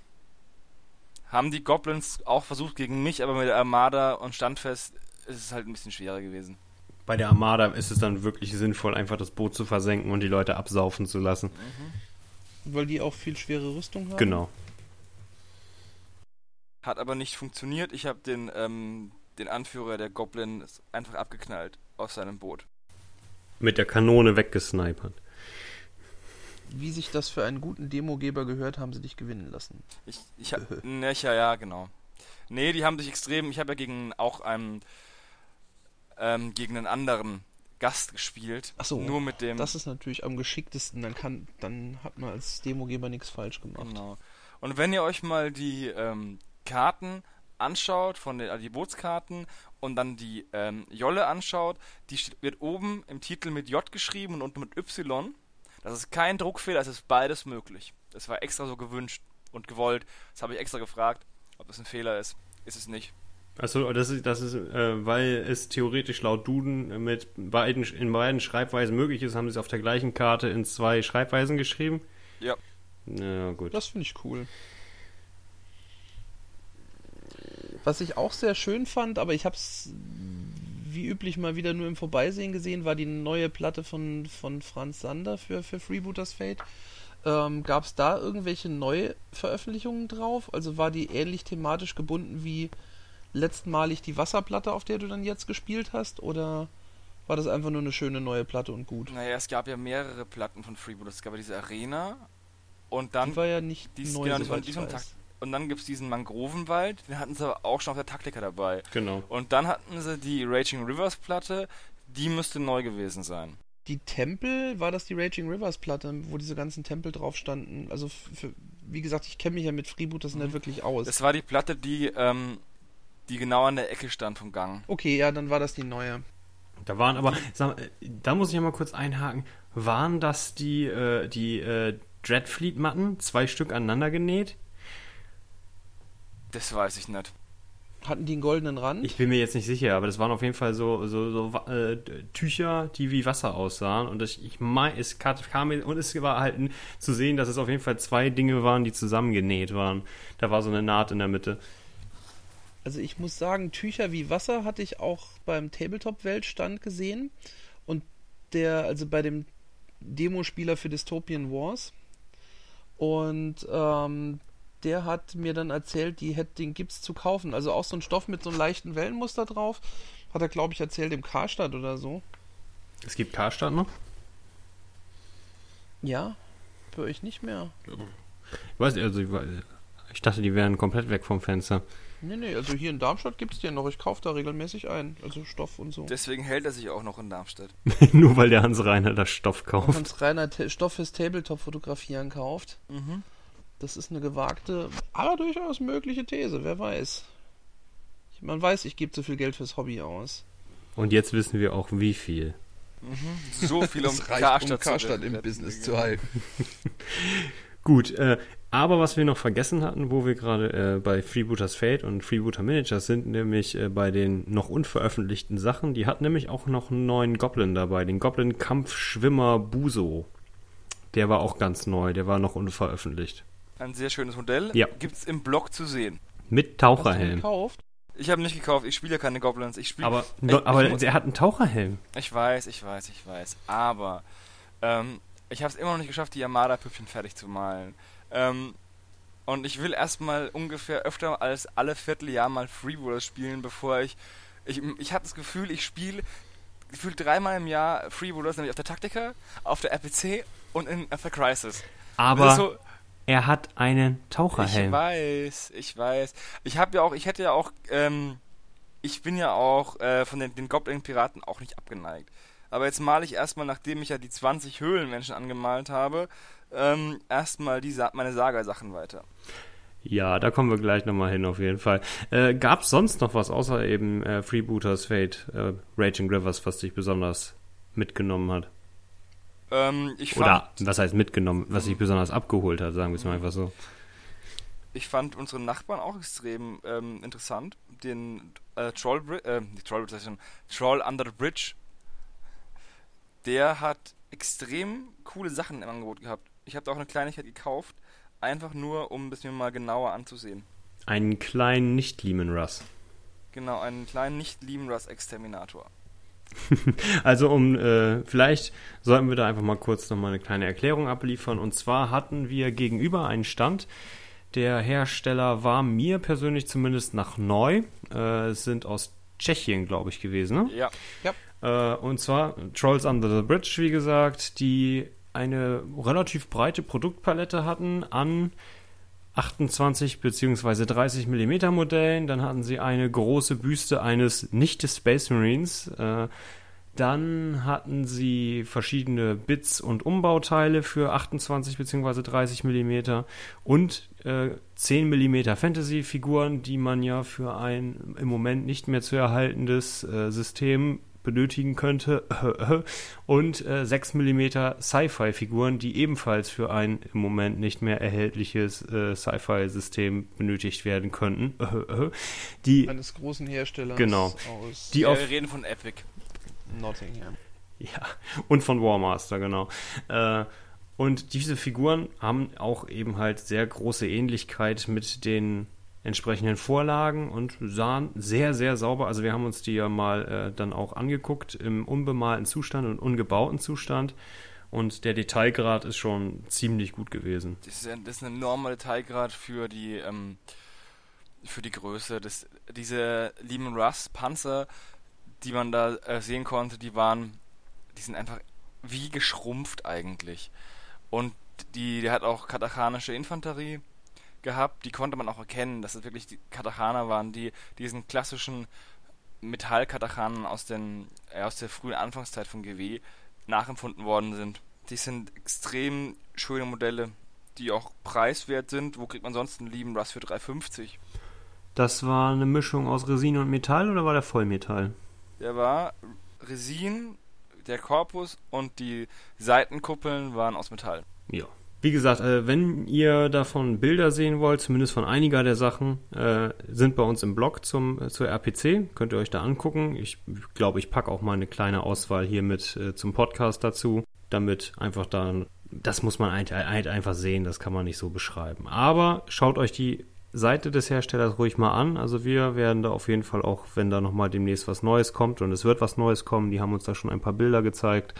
Haben die Goblins auch versucht gegen mich, aber mit der Armada und Standfest ist es halt ein bisschen schwerer gewesen. Bei der Armada ist es dann wirklich sinnvoll, einfach das Boot zu versenken und die Leute absaufen zu lassen. Mhm. Weil die auch viel schwere Rüstung haben? Genau. Hat aber nicht funktioniert. Ich habe den, ähm, den Anführer der Goblins einfach abgeknallt aus seinem Boot. Mit der Kanone weggesnipert. Wie sich das für einen guten Demogeber gehört, haben sie dich gewinnen lassen. Ich, ich hab, [laughs] ne, ja, ja, genau. Nee, die haben sich extrem, ich habe ja gegen auch einen, ähm, gegen einen anderen Gast gespielt. Ach so, Nur mit dem. Das ist natürlich am geschicktesten, dann kann, dann hat man als Demogeber nichts falsch gemacht. Genau. Und wenn ihr euch mal die ähm, Karten anschaut, von den also die Bootskarten und dann die ähm, Jolle anschaut, die steht, wird oben im Titel mit J geschrieben und unten mit Y. Das ist kein Druckfehler, es ist beides möglich. Das war extra so gewünscht und gewollt. Das habe ich extra gefragt, ob das ein Fehler ist. Ist es nicht. Achso, das ist, das ist äh, weil es theoretisch laut Duden mit beiden, in beiden Schreibweisen möglich ist, haben sie es auf der gleichen Karte in zwei Schreibweisen geschrieben. Ja. Ja, gut. Das finde ich cool. Was ich auch sehr schön fand, aber ich habe es wie üblich mal wieder nur im Vorbeisehen gesehen, war die neue Platte von, von Franz Sander für, für Freebooters Fate. Ähm, Gab es da irgendwelche neue Veröffentlichungen drauf? Also war die ähnlich thematisch gebunden wie letztmalig die Wasserplatte, auf der du dann jetzt gespielt hast? Oder war das einfach nur eine schöne neue Platte und gut? Naja, es gab ja mehrere Platten von Freebooters. Es gab ja diese Arena und dann die war ja nicht die ist- neu, genau, war- die. Takt- Und dann gibt es diesen Mangrovenwald, den hatten sie aber auch schon auf der Taktika dabei. Genau. Und dann hatten sie die Raging Rivers Platte, die müsste neu gewesen sein. Die Tempel, war das die Raging Rivers Platte, wo diese ganzen Tempel drauf standen? Also, für, wie gesagt, ich kenne mich ja mit Freebooters nicht wirklich aus. Das war die Platte, die, ähm, die genau an der Ecke stand vom Gang. okay, ja, dann war das die neue. Da waren aber, sag, mal, da muss ich ja mal kurz einhaken. Waren das die, äh, die äh, Dreadfleet-Matten? Zwei Stück aneinander genäht? Das weiß ich nicht. Hatten die einen goldenen Rand? Ich bin mir jetzt nicht sicher, aber das waren auf jeden Fall so, so, so äh, Tücher, die wie Wasser aussahen. Und das, ich meine, es ka- kam mir, und es war halt zu sehen, dass es auf jeden Fall zwei Dinge waren, die zusammengenäht waren. Da war so eine Naht in der Mitte. Also ich muss sagen, Tücher wie Wasser hatte ich auch beim Tabletop-Weltstand gesehen. Und der, also bei dem Demospieler für Dystopian Wars. Und ähm, der hat mir dann erzählt, die hätte, den gibt's zu kaufen. Also auch so ein Stoff mit so einem leichten Wellenmuster drauf. Hat er, glaube ich, erzählt im Karstadt oder so. Es gibt Karstadt noch? Ja, für euch nicht mehr. Ich weiß, also ich, weiß- ich dachte, die wären komplett weg vom Fenster. Nee, nee, also hier in Darmstadt gibt's den noch. Ich kaufe da regelmäßig ein. Also Stoff und so. Deswegen hält er sich auch noch in Darmstadt. [laughs] Nur weil der Hans Reiner das Stoff kauft. Hans Reiner Stoff fürs Tabletop-Fotografieren kauft. Mhm. Das ist eine gewagte, aber durchaus mögliche These, wer weiß. Man weiß, ich gebe zu viel Geld fürs Hobby aus. Und jetzt wissen wir auch, wie viel. So viel um Karstadt, um Karstadt zu im. Business zu halten. [laughs] Gut, äh, aber was wir noch vergessen hatten, wo wir gerade äh, bei Freebooters Fate und Freebooter Miniatures sind, nämlich äh, bei den noch unveröffentlichten Sachen, die hat nämlich auch noch einen neuen Goblin dabei, den Goblin Kampfschwimmer Buso. Der war auch ganz neu, der war noch unveröffentlicht. Ein sehr schönes Modell. Ja. Gibt's im Blog zu sehen. Mit Hast du Taucherhelm. gekauft? Ich habe nicht gekauft, ich spiele ja keine Goblins. Ich spiele. Aber, ich, aber ich, er hat einen Taucherhelm. ich weiß, ich weiß, ich weiß. Aber ähm, ich habe es immer noch nicht geschafft, die Armada-Püppchen fertig zu malen. Ähm, und ich will erstmal ungefähr öfter als alle Vierteljahr mal Freebooters spielen, bevor ich. Ich, ich habe das Gefühl, ich spiele gefühlt dreimal im Jahr Freebooters, nämlich auf der Taktika, auf der RPC und in, auf der Crisis. Aber Das ist so, er hat einen Ich Taucherhelm. weiß, ich weiß. Ich habe ja auch, ich hätte ja auch, ähm, ich bin ja auch äh, von den, den Goblin-Piraten auch nicht abgeneigt. Aber jetzt male ich erstmal, nachdem ich ja die 20 Höhlenmenschen angemalt habe, ähm, erstmal die Sa meine Saga-Sachen weiter. Ja, da kommen wir gleich nochmal hin, auf jeden Fall. Äh, Gab es sonst noch was, außer eben äh, Freebooters Fate, äh, Raging Rivers, was dich besonders mitgenommen hat? Ähm, ich, fand, Oder, was heißt mitgenommen, was dich besonders abgeholt hat, sagen wir es mal einfach so. ich fand unseren Nachbarn auch extrem ähm, interessant. Den äh, Troll, äh, Troll, Troll Under the Bridge. Der hat extrem coole Sachen im Angebot gehabt. Ich habe da auch eine Kleinigkeit gekauft, einfach nur, um es mir mal genauer anzusehen. Einen kleinen Nicht-Lehman Russ. Genau, einen kleinen Nicht-Lieben-Russ-Exterminator. [laughs] Also um, äh, vielleicht sollten wir da einfach mal kurz nochmal eine kleine Erklärung abliefern. Und zwar hatten wir gegenüber einen Stand. Der Hersteller war mir persönlich zumindest nach neu. Äh, es sind aus Tschechien, glaube ich, gewesen. Ne? Ja, Äh, und zwar Trolls Under the Bridge, wie gesagt, die eine relativ breite Produktpalette hatten an 28 bzw. 30 mm Modellen. Dann hatten sie eine große Büste eines nicht des Space Marines. Äh, dann hatten sie verschiedene Bits und Umbauteile für 28 bzw. 30 mm und äh, 10 mm Fantasy-Figuren, die man ja für ein im Moment nicht mehr zu erhaltendes äh, System benötigen könnte. [laughs] Und äh, 6 mm Sci-Fi-Figuren, die ebenfalls für ein im Moment nicht mehr erhältliches äh, Sci-Fi-System benötigt werden könnten. [laughs] die, Eines großen Herstellers genau, aus. Die auf, wir reden von Epic. Nottingham. Ja, und von Warmaster, genau. Äh, und diese Figuren haben auch eben halt sehr große Ähnlichkeit mit den entsprechenden Vorlagen und sahen sehr, sehr sauber. Also wir haben uns die ja mal äh, dann auch angeguckt im unbemalten Zustand und ungebauten Zustand. Und der Detailgrad ist schon ziemlich gut gewesen. Das ist, ein, das ist ein enormer Detailgrad für die, ähm, für die Größe. Das, diese Lehman Russ Panzer, die man da äh, sehen konnte, die waren, die sind einfach wie geschrumpft eigentlich. Und die, die hat auch katachanische Infanterie gehabt, die konnte man auch erkennen, dass es wirklich die Katachaner waren, die diesen klassischen Metall-Katachanen aus, den, äh, aus der frühen Anfangszeit von GW nachempfunden worden sind. Die sind extrem schöne Modelle, die auch preiswert sind. Wo kriegt man sonst einen lieben Rust für 3,50? Das war eine Mischung aus Resin und Metall oder war der Vollmetall? Der war Resin, der Korpus und die Seitenkuppeln waren aus Metall. Ja. Wie gesagt, äh, wenn ihr davon Bilder sehen wollt, zumindest von einiger der Sachen, äh, sind bei uns im Blog zum, äh, zur RPC. Könnt ihr euch da angucken. Ich glaube, ich packe auch mal eine kleine Auswahl hier mit äh, zum Podcast dazu, damit einfach dann, das muss man halt, halt einfach sehen, das kann man nicht so beschreiben. Aber schaut euch die Seite des Herstellers ruhig mal an. Also wir werden da auf jeden Fall auch, wenn da nochmal demnächst was Neues kommt und es wird was Neues kommen, die haben uns da schon ein paar Bilder gezeigt.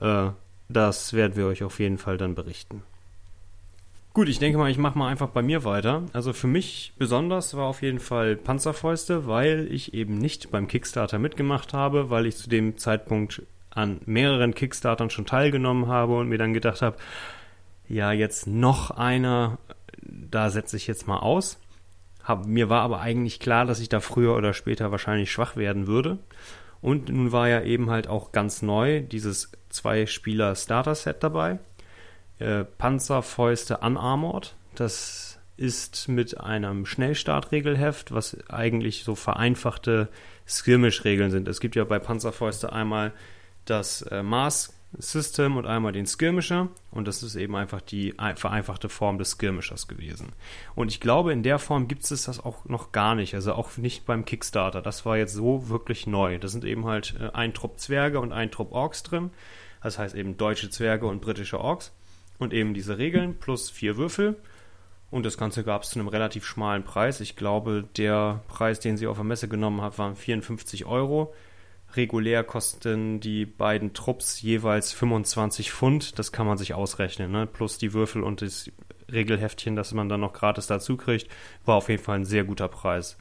Äh, das werden wir euch auf jeden Fall dann berichten. Gut, ich denke mal, ich mache mal einfach bei mir weiter. Also für mich besonders war auf jeden Fall Panzerfäuste, weil ich eben nicht beim Kickstarter mitgemacht habe, weil ich zu dem Zeitpunkt an mehreren Kickstartern schon teilgenommen habe und mir dann gedacht habe, ja, jetzt noch einer, da setze ich jetzt mal aus. Hab, mir war aber eigentlich klar, dass ich da früher oder später wahrscheinlich schwach werden würde. Und nun war ja eben halt auch ganz neu dieses Zwei-Spieler-Starter-Set dabei äh, Panzerfäuste Unarmored. Das ist mit einem Schnellstartregelheft, was eigentlich so vereinfachte Skirmish-Regeln sind. Es gibt ja bei Panzerfäuste einmal das äh, Maß System und einmal den Skirmisher und das ist eben einfach die vereinfachte Form des Skirmishers gewesen. Und ich glaube, in der Form gibt es das auch noch gar nicht, also auch nicht beim Kickstarter. Das war jetzt so wirklich neu. Da sind eben halt äh, ein Trupp Zwerge und ein Trupp Orks drin. Das heißt eben deutsche Zwerge und britische Orks und eben diese Regeln plus vier Würfel. Und das Ganze gab es zu einem relativ schmalen Preis. Ich glaube, der Preis, den sie auf der Messe genommen hat, waren 54 Euro. Regulär kosten die beiden Trupps jeweils 25 Pfund. Das kann man sich ausrechnen. Ne? Plus die Würfel und das Regelheftchen, das man dann noch gratis dazu kriegt, war auf jeden Fall ein sehr guter Preis.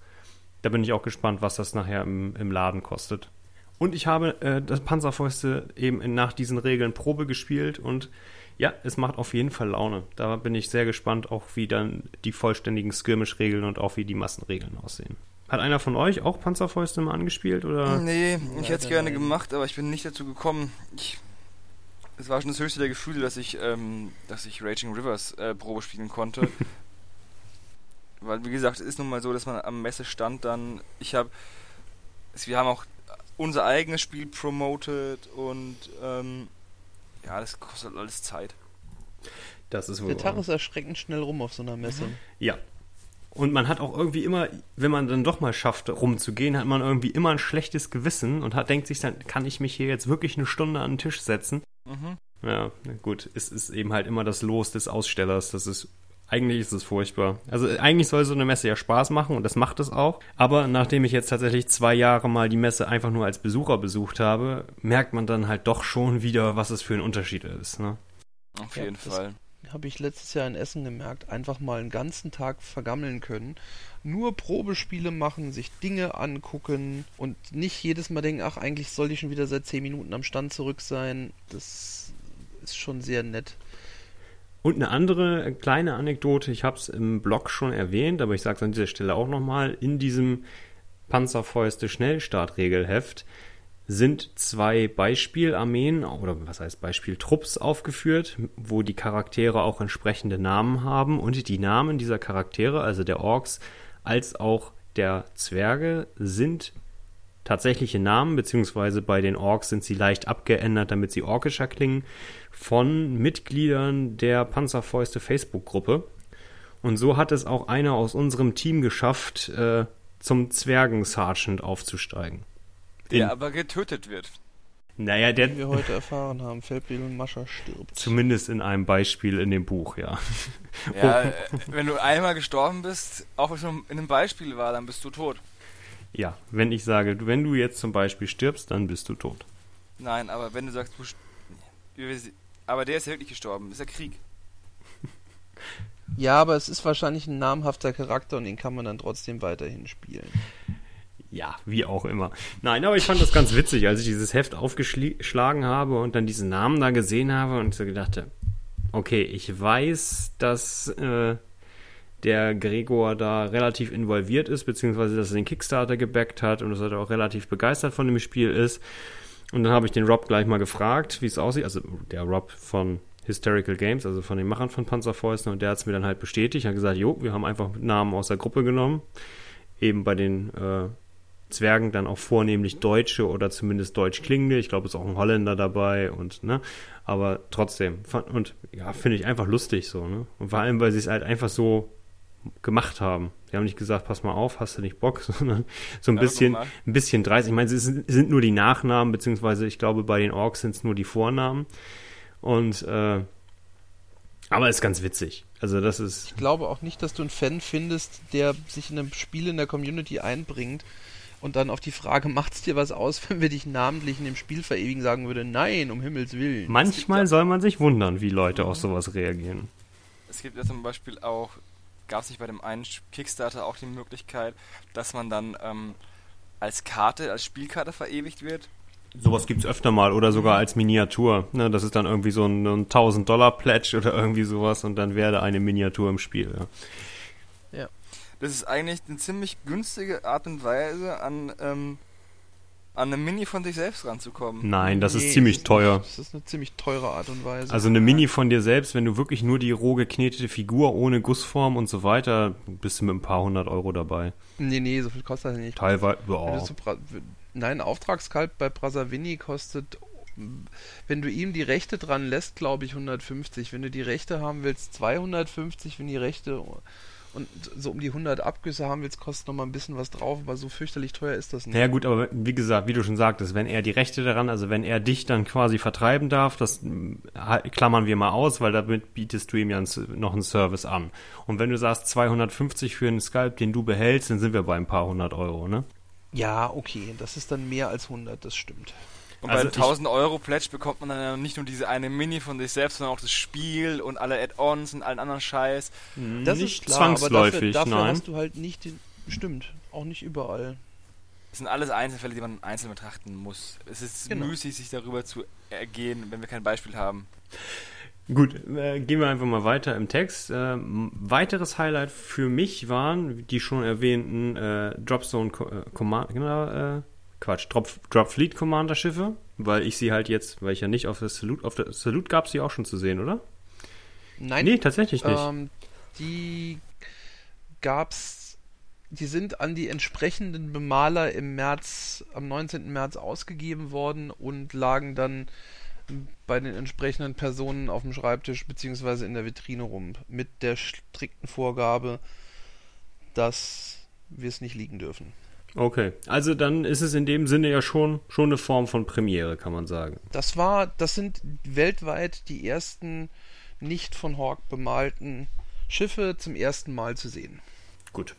Da bin ich auch gespannt, was das nachher im, im Laden kostet. Und ich habe äh, das Panzerfäuste eben nach diesen Regeln Probe gespielt und ja, es macht auf jeden Fall Laune. Da bin ich sehr gespannt, auch wie dann die vollständigen Skirmish-Regeln und auch wie die Massenregeln aussehen. Hat einer von euch auch Panzerfäuste mal angespielt? Oder? Nee, ich hätte es gerne gemacht, aber ich bin nicht dazu gekommen. Ich, es war schon das höchste der Gefühle, dass ich, ähm, dass ich Raging Rivers äh, Probe spielen konnte. [laughs] Weil, wie gesagt, es ist nun mal so, dass man am Messestand dann. Ich habe. Wir haben auch unser eigenes Spiel promoted und ähm, ja, das kostet alles Zeit. Das ist wohl. Der Tag ist erschreckend schnell rum auf so einer Messe. Ja. Und man hat auch irgendwie immer, wenn man dann doch mal schafft, rumzugehen, hat man irgendwie immer ein schlechtes Gewissen und hat, denkt sich dann, kann ich mich hier jetzt wirklich eine Stunde an den Tisch setzen? Mhm. Ja, gut, es ist eben halt immer das Los des Ausstellers. Das ist eigentlich ist es furchtbar. Also eigentlich soll so eine Messe ja Spaß machen und das macht es auch. Aber nachdem ich jetzt tatsächlich zwei Jahre mal die Messe einfach nur als Besucher besucht habe, merkt man dann halt doch schon wieder, was es für ein Unterschied ist. Ne? Auf jeden ja, Fall. habe ich letztes Jahr in Essen gemerkt, einfach mal einen ganzen Tag vergammeln können. Nur Probespiele machen, sich Dinge angucken und nicht jedes Mal denken, ach, eigentlich soll ich schon wieder seit 10 Minuten am Stand zurück sein. Das ist schon sehr nett. Und eine andere kleine Anekdote, ich habe es im Blog schon erwähnt, aber ich sage es an dieser Stelle auch nochmal, in diesem Panzerfäuste Schnellstartregelheft sind zwei Beispielarmeen oder was heißt Beispieltrupps aufgeführt, wo die Charaktere auch entsprechende Namen haben. Und die Namen dieser Charaktere, also der Orks als auch der Zwerge, sind tatsächliche Namen, beziehungsweise bei den Orks sind sie leicht abgeändert, damit sie orkischer klingen, von Mitgliedern der Panzerfäuste Facebook-Gruppe. Und so hat es auch einer aus unserem Team geschafft, äh, zum Zwergen-Sergeant aufzusteigen. Der aber getötet wird. Naja, der. Wie wir heute erfahren haben, Feldwebel Mascher stirbt. Zumindest in einem Beispiel in dem Buch, ja. Ja, äh, wenn du einmal gestorben bist, auch wenn es in einem Beispiel war, dann bist du tot. Ja, wenn ich sage, wenn du jetzt zum Beispiel stirbst, dann bist du tot. Nein, aber wenn du sagst, du aber der ist ja wirklich gestorben, das ist ja Krieg. Ja, aber es ist wahrscheinlich ein namhafter Charakter und den kann man dann trotzdem weiterhin spielen. Ja, wie auch immer. Nein, aber ich fand das ganz witzig, als ich dieses Heft aufgeschlagen habe und dann diesen Namen da gesehen habe und so gedachte, okay, ich weiß, dass äh, der Gregor da relativ involviert ist, beziehungsweise dass er den Kickstarter gebackt hat und dass er auch relativ begeistert von dem Spiel ist. Und dann habe ich den Rob gleich mal gefragt, wie es aussieht. Also der Rob von Hysterical Games, also von den Machern von Panzerfäusten, und der hat es mir dann halt bestätigt. Er hat gesagt, jo, wir haben einfach Namen aus der Gruppe genommen. Eben bei den äh, Zwergen dann auch vornehmlich Deutsche oder zumindest deutsch klingende. Ich glaube, es ist auch ein Holländer dabei und, ne, aber trotzdem. Und ja, finde ich einfach lustig so, ne? Und vor allem, weil sie es halt einfach so gemacht haben. Sie haben nicht gesagt, pass mal auf, hast du nicht Bock, [laughs] sondern so ein bisschen, ein bisschen dreist. Ich meine, es sind, sind, nur die Nachnamen, beziehungsweise ich glaube, bei den Orks sind es nur die Vornamen. Und, äh, aber ist ganz witzig. Also das ist. Ich glaube auch nicht, dass du einen Fan findest, der sich in einem Spiel in der Community einbringt und dann auf die Frage, [laughs] macht es dir was aus, wenn wir dich namentlich in dem Spiel verewigen, sagen würde, nein, um Himmels Willen. Manchmal ja soll man sich wundern, wie Leute mhm. auf sowas reagieren. Es gibt ja zum Beispiel auch, gab es nicht bei dem einen Kickstarter auch die Möglichkeit, dass man dann ähm, als Karte, als Spielkarte verewigt wird? Sowas gibt es öfter mal oder sogar als Miniatur. Ne, das ist dann irgendwie so ein, ein 1000-Dollar-Pledge oder irgendwie sowas und dann wäre eine Miniatur im Spiel. Ja. Das ist eigentlich eine ziemlich günstige Art und Weise, an, ähm, an eine Mini von sich selbst ranzukommen. Nein, das nee, ist ziemlich das teuer. Nicht, das ist eine ziemlich teure Art und Weise. Also eine Mini von dir selbst, wenn du wirklich nur die roh geknetete Figur ohne Gussform und so weiter, bist du mit ein paar hundert Euro dabei. Nee, nee, so viel kostet das nicht. Teilweise, ja. Nein, Auftragskalb bei Brazzavini kostet wenn du ihm die Rechte dran lässt, glaube ich 150. Wenn du die Rechte haben willst, 250. Wenn die Rechte und so um die 100 Abgüsse haben willst, kostet noch mal ein bisschen was drauf, aber so fürchterlich teuer ist das nicht. Ja gut, aber wie gesagt, wie du schon sagtest, wenn er die Rechte daran, also wenn er dich dann quasi vertreiben darf, das klammern wir mal aus, weil damit bietest du ihm ja noch einen Service an. Und wenn du sagst 250 für einen Sculpt, den du behältst, dann sind wir bei ein paar hundert Euro, ne? Ja, okay, das ist dann mehr als 100, das stimmt. Und also beim 1000 Euro Pledge bekommt man dann ja nicht nur diese eine Mini von sich selbst, sondern auch das Spiel und alle Add-ons und allen anderen Scheiß. Mhm. Das nicht ist klar, zwangsläufig, aber dafür, dafür hast du halt nicht den, stimmt, auch nicht überall. Das sind alles Einzelfälle, die man einzeln betrachten muss. Es ist genau. müßig, sich darüber zu ergehen, wenn wir kein Beispiel haben. Gut, äh, gehen wir einfach mal weiter im Text. Äh, weiteres Highlight für mich waren die schon erwähnten äh, Dropzone äh, Command, genau, äh, Quatsch, Drop, Drop Fleet Commander Schiffe, weil ich sie halt jetzt, weil ich ja nicht auf das Salute, auf der Salute gab es die auch schon zu sehen, oder? Nein. Nee, tatsächlich nicht. Ähm, die gab's, die sind an die entsprechenden Bemaler im März, am 19. März ausgegeben worden und lagen dann bei den entsprechenden Personen auf dem Schreibtisch beziehungsweise in der Vitrine rum. Mit der strikten Vorgabe, dass wir es nicht liegen dürfen. Okay, also dann ist es in dem Sinne ja schon, schon eine Form von Premiere, kann man sagen. Das war, das sind weltweit die ersten nicht von Hawk bemalten Schiffe zum ersten Mal zu sehen. Gut.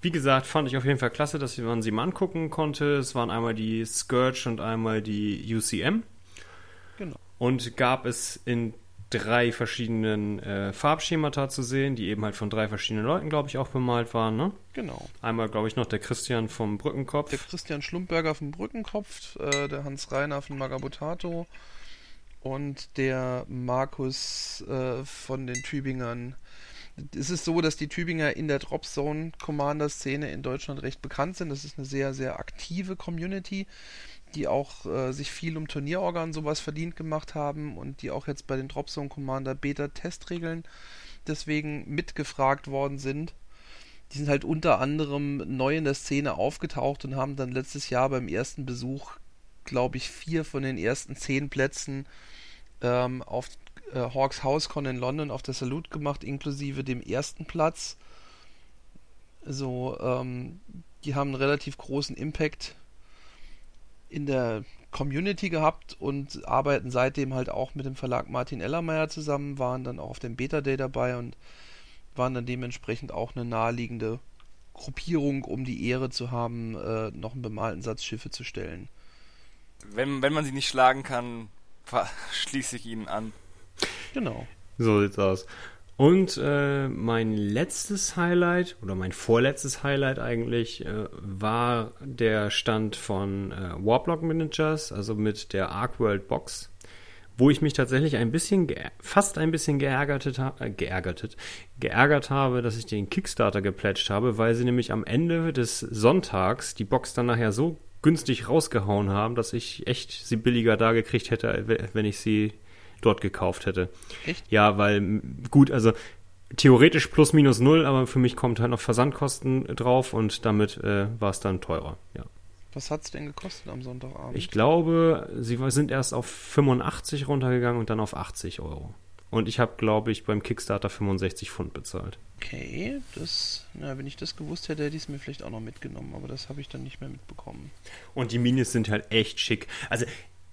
Wie gesagt, fand ich auf jeden Fall klasse, dass man sie mal angucken konnte. Es waren einmal die Scourge und einmal die UCM. Genau. Und gab es in drei verschiedenen äh, Farbschemata zu sehen, die eben halt von drei verschiedenen Leuten, glaube ich, auch bemalt waren. Ne? Genau. Einmal, glaube ich, noch der Christian vom Brückenkopf. Der Christian Schlumpberger vom Brückenkopf, äh, der Hans Reiner von Magabotato und der Markus äh, von den Tübingern. Es ist so, dass die Tübinger in der Dropzone Commander Szene in Deutschland recht bekannt sind. Das ist eine sehr, sehr aktive Community die auch äh, sich viel um Turnierorgan sowas verdient gemacht haben und die auch jetzt bei den Dropzone Commander Beta Testregeln deswegen mitgefragt worden sind. Die sind halt unter anderem neu in der Szene aufgetaucht und haben dann letztes Jahr beim ersten Besuch, glaube ich, vier von den ersten zehn Plätzen ähm, auf äh, Hawks HouseCon in London auf der Salute gemacht, inklusive dem ersten Platz. So, ähm, die haben einen relativ großen Impact in der Community gehabt und arbeiten seitdem halt auch mit dem Verlag Martin Ellermeier zusammen, waren dann auch auf dem Beta Day dabei und waren dann dementsprechend auch eine naheliegende Gruppierung, um die Ehre zu haben, äh, noch einen bemalten Satz Schiffe zu stellen. Wenn, wenn man sie nicht schlagen kann, [laughs] schließe ich ihnen an. Genau. So sieht's aus. Und äh, mein letztes Highlight oder mein vorletztes Highlight eigentlich äh, war der Stand von äh, Warblock Managers, also mit der Arcworld Box, wo ich mich tatsächlich ein bisschen, fast ein bisschen geärgert, äh, geärgert, habe, dass ich den Kickstarter geplätscht habe, weil sie nämlich am Ende des Sonntags die Box dann nachher so günstig rausgehauen haben, dass ich echt sie billiger da gekriegt hätte, wenn ich sie dort gekauft hätte. Echt? Ja, weil, gut, also theoretisch plus minus null, aber für mich kommt halt noch Versandkosten drauf und damit äh, war es dann teurer, ja. Was hat es denn gekostet am Sonntagabend? Ich glaube, sie sind erst auf 85 runtergegangen und dann auf 80 Euro. Und ich habe, glaube ich, beim Kickstarter 65 Pfund bezahlt. Okay, das, na, wenn ich das gewusst hätte, hätte ich es mir vielleicht auch noch mitgenommen, aber das habe ich dann nicht mehr mitbekommen. Und die Minis sind halt echt schick. Also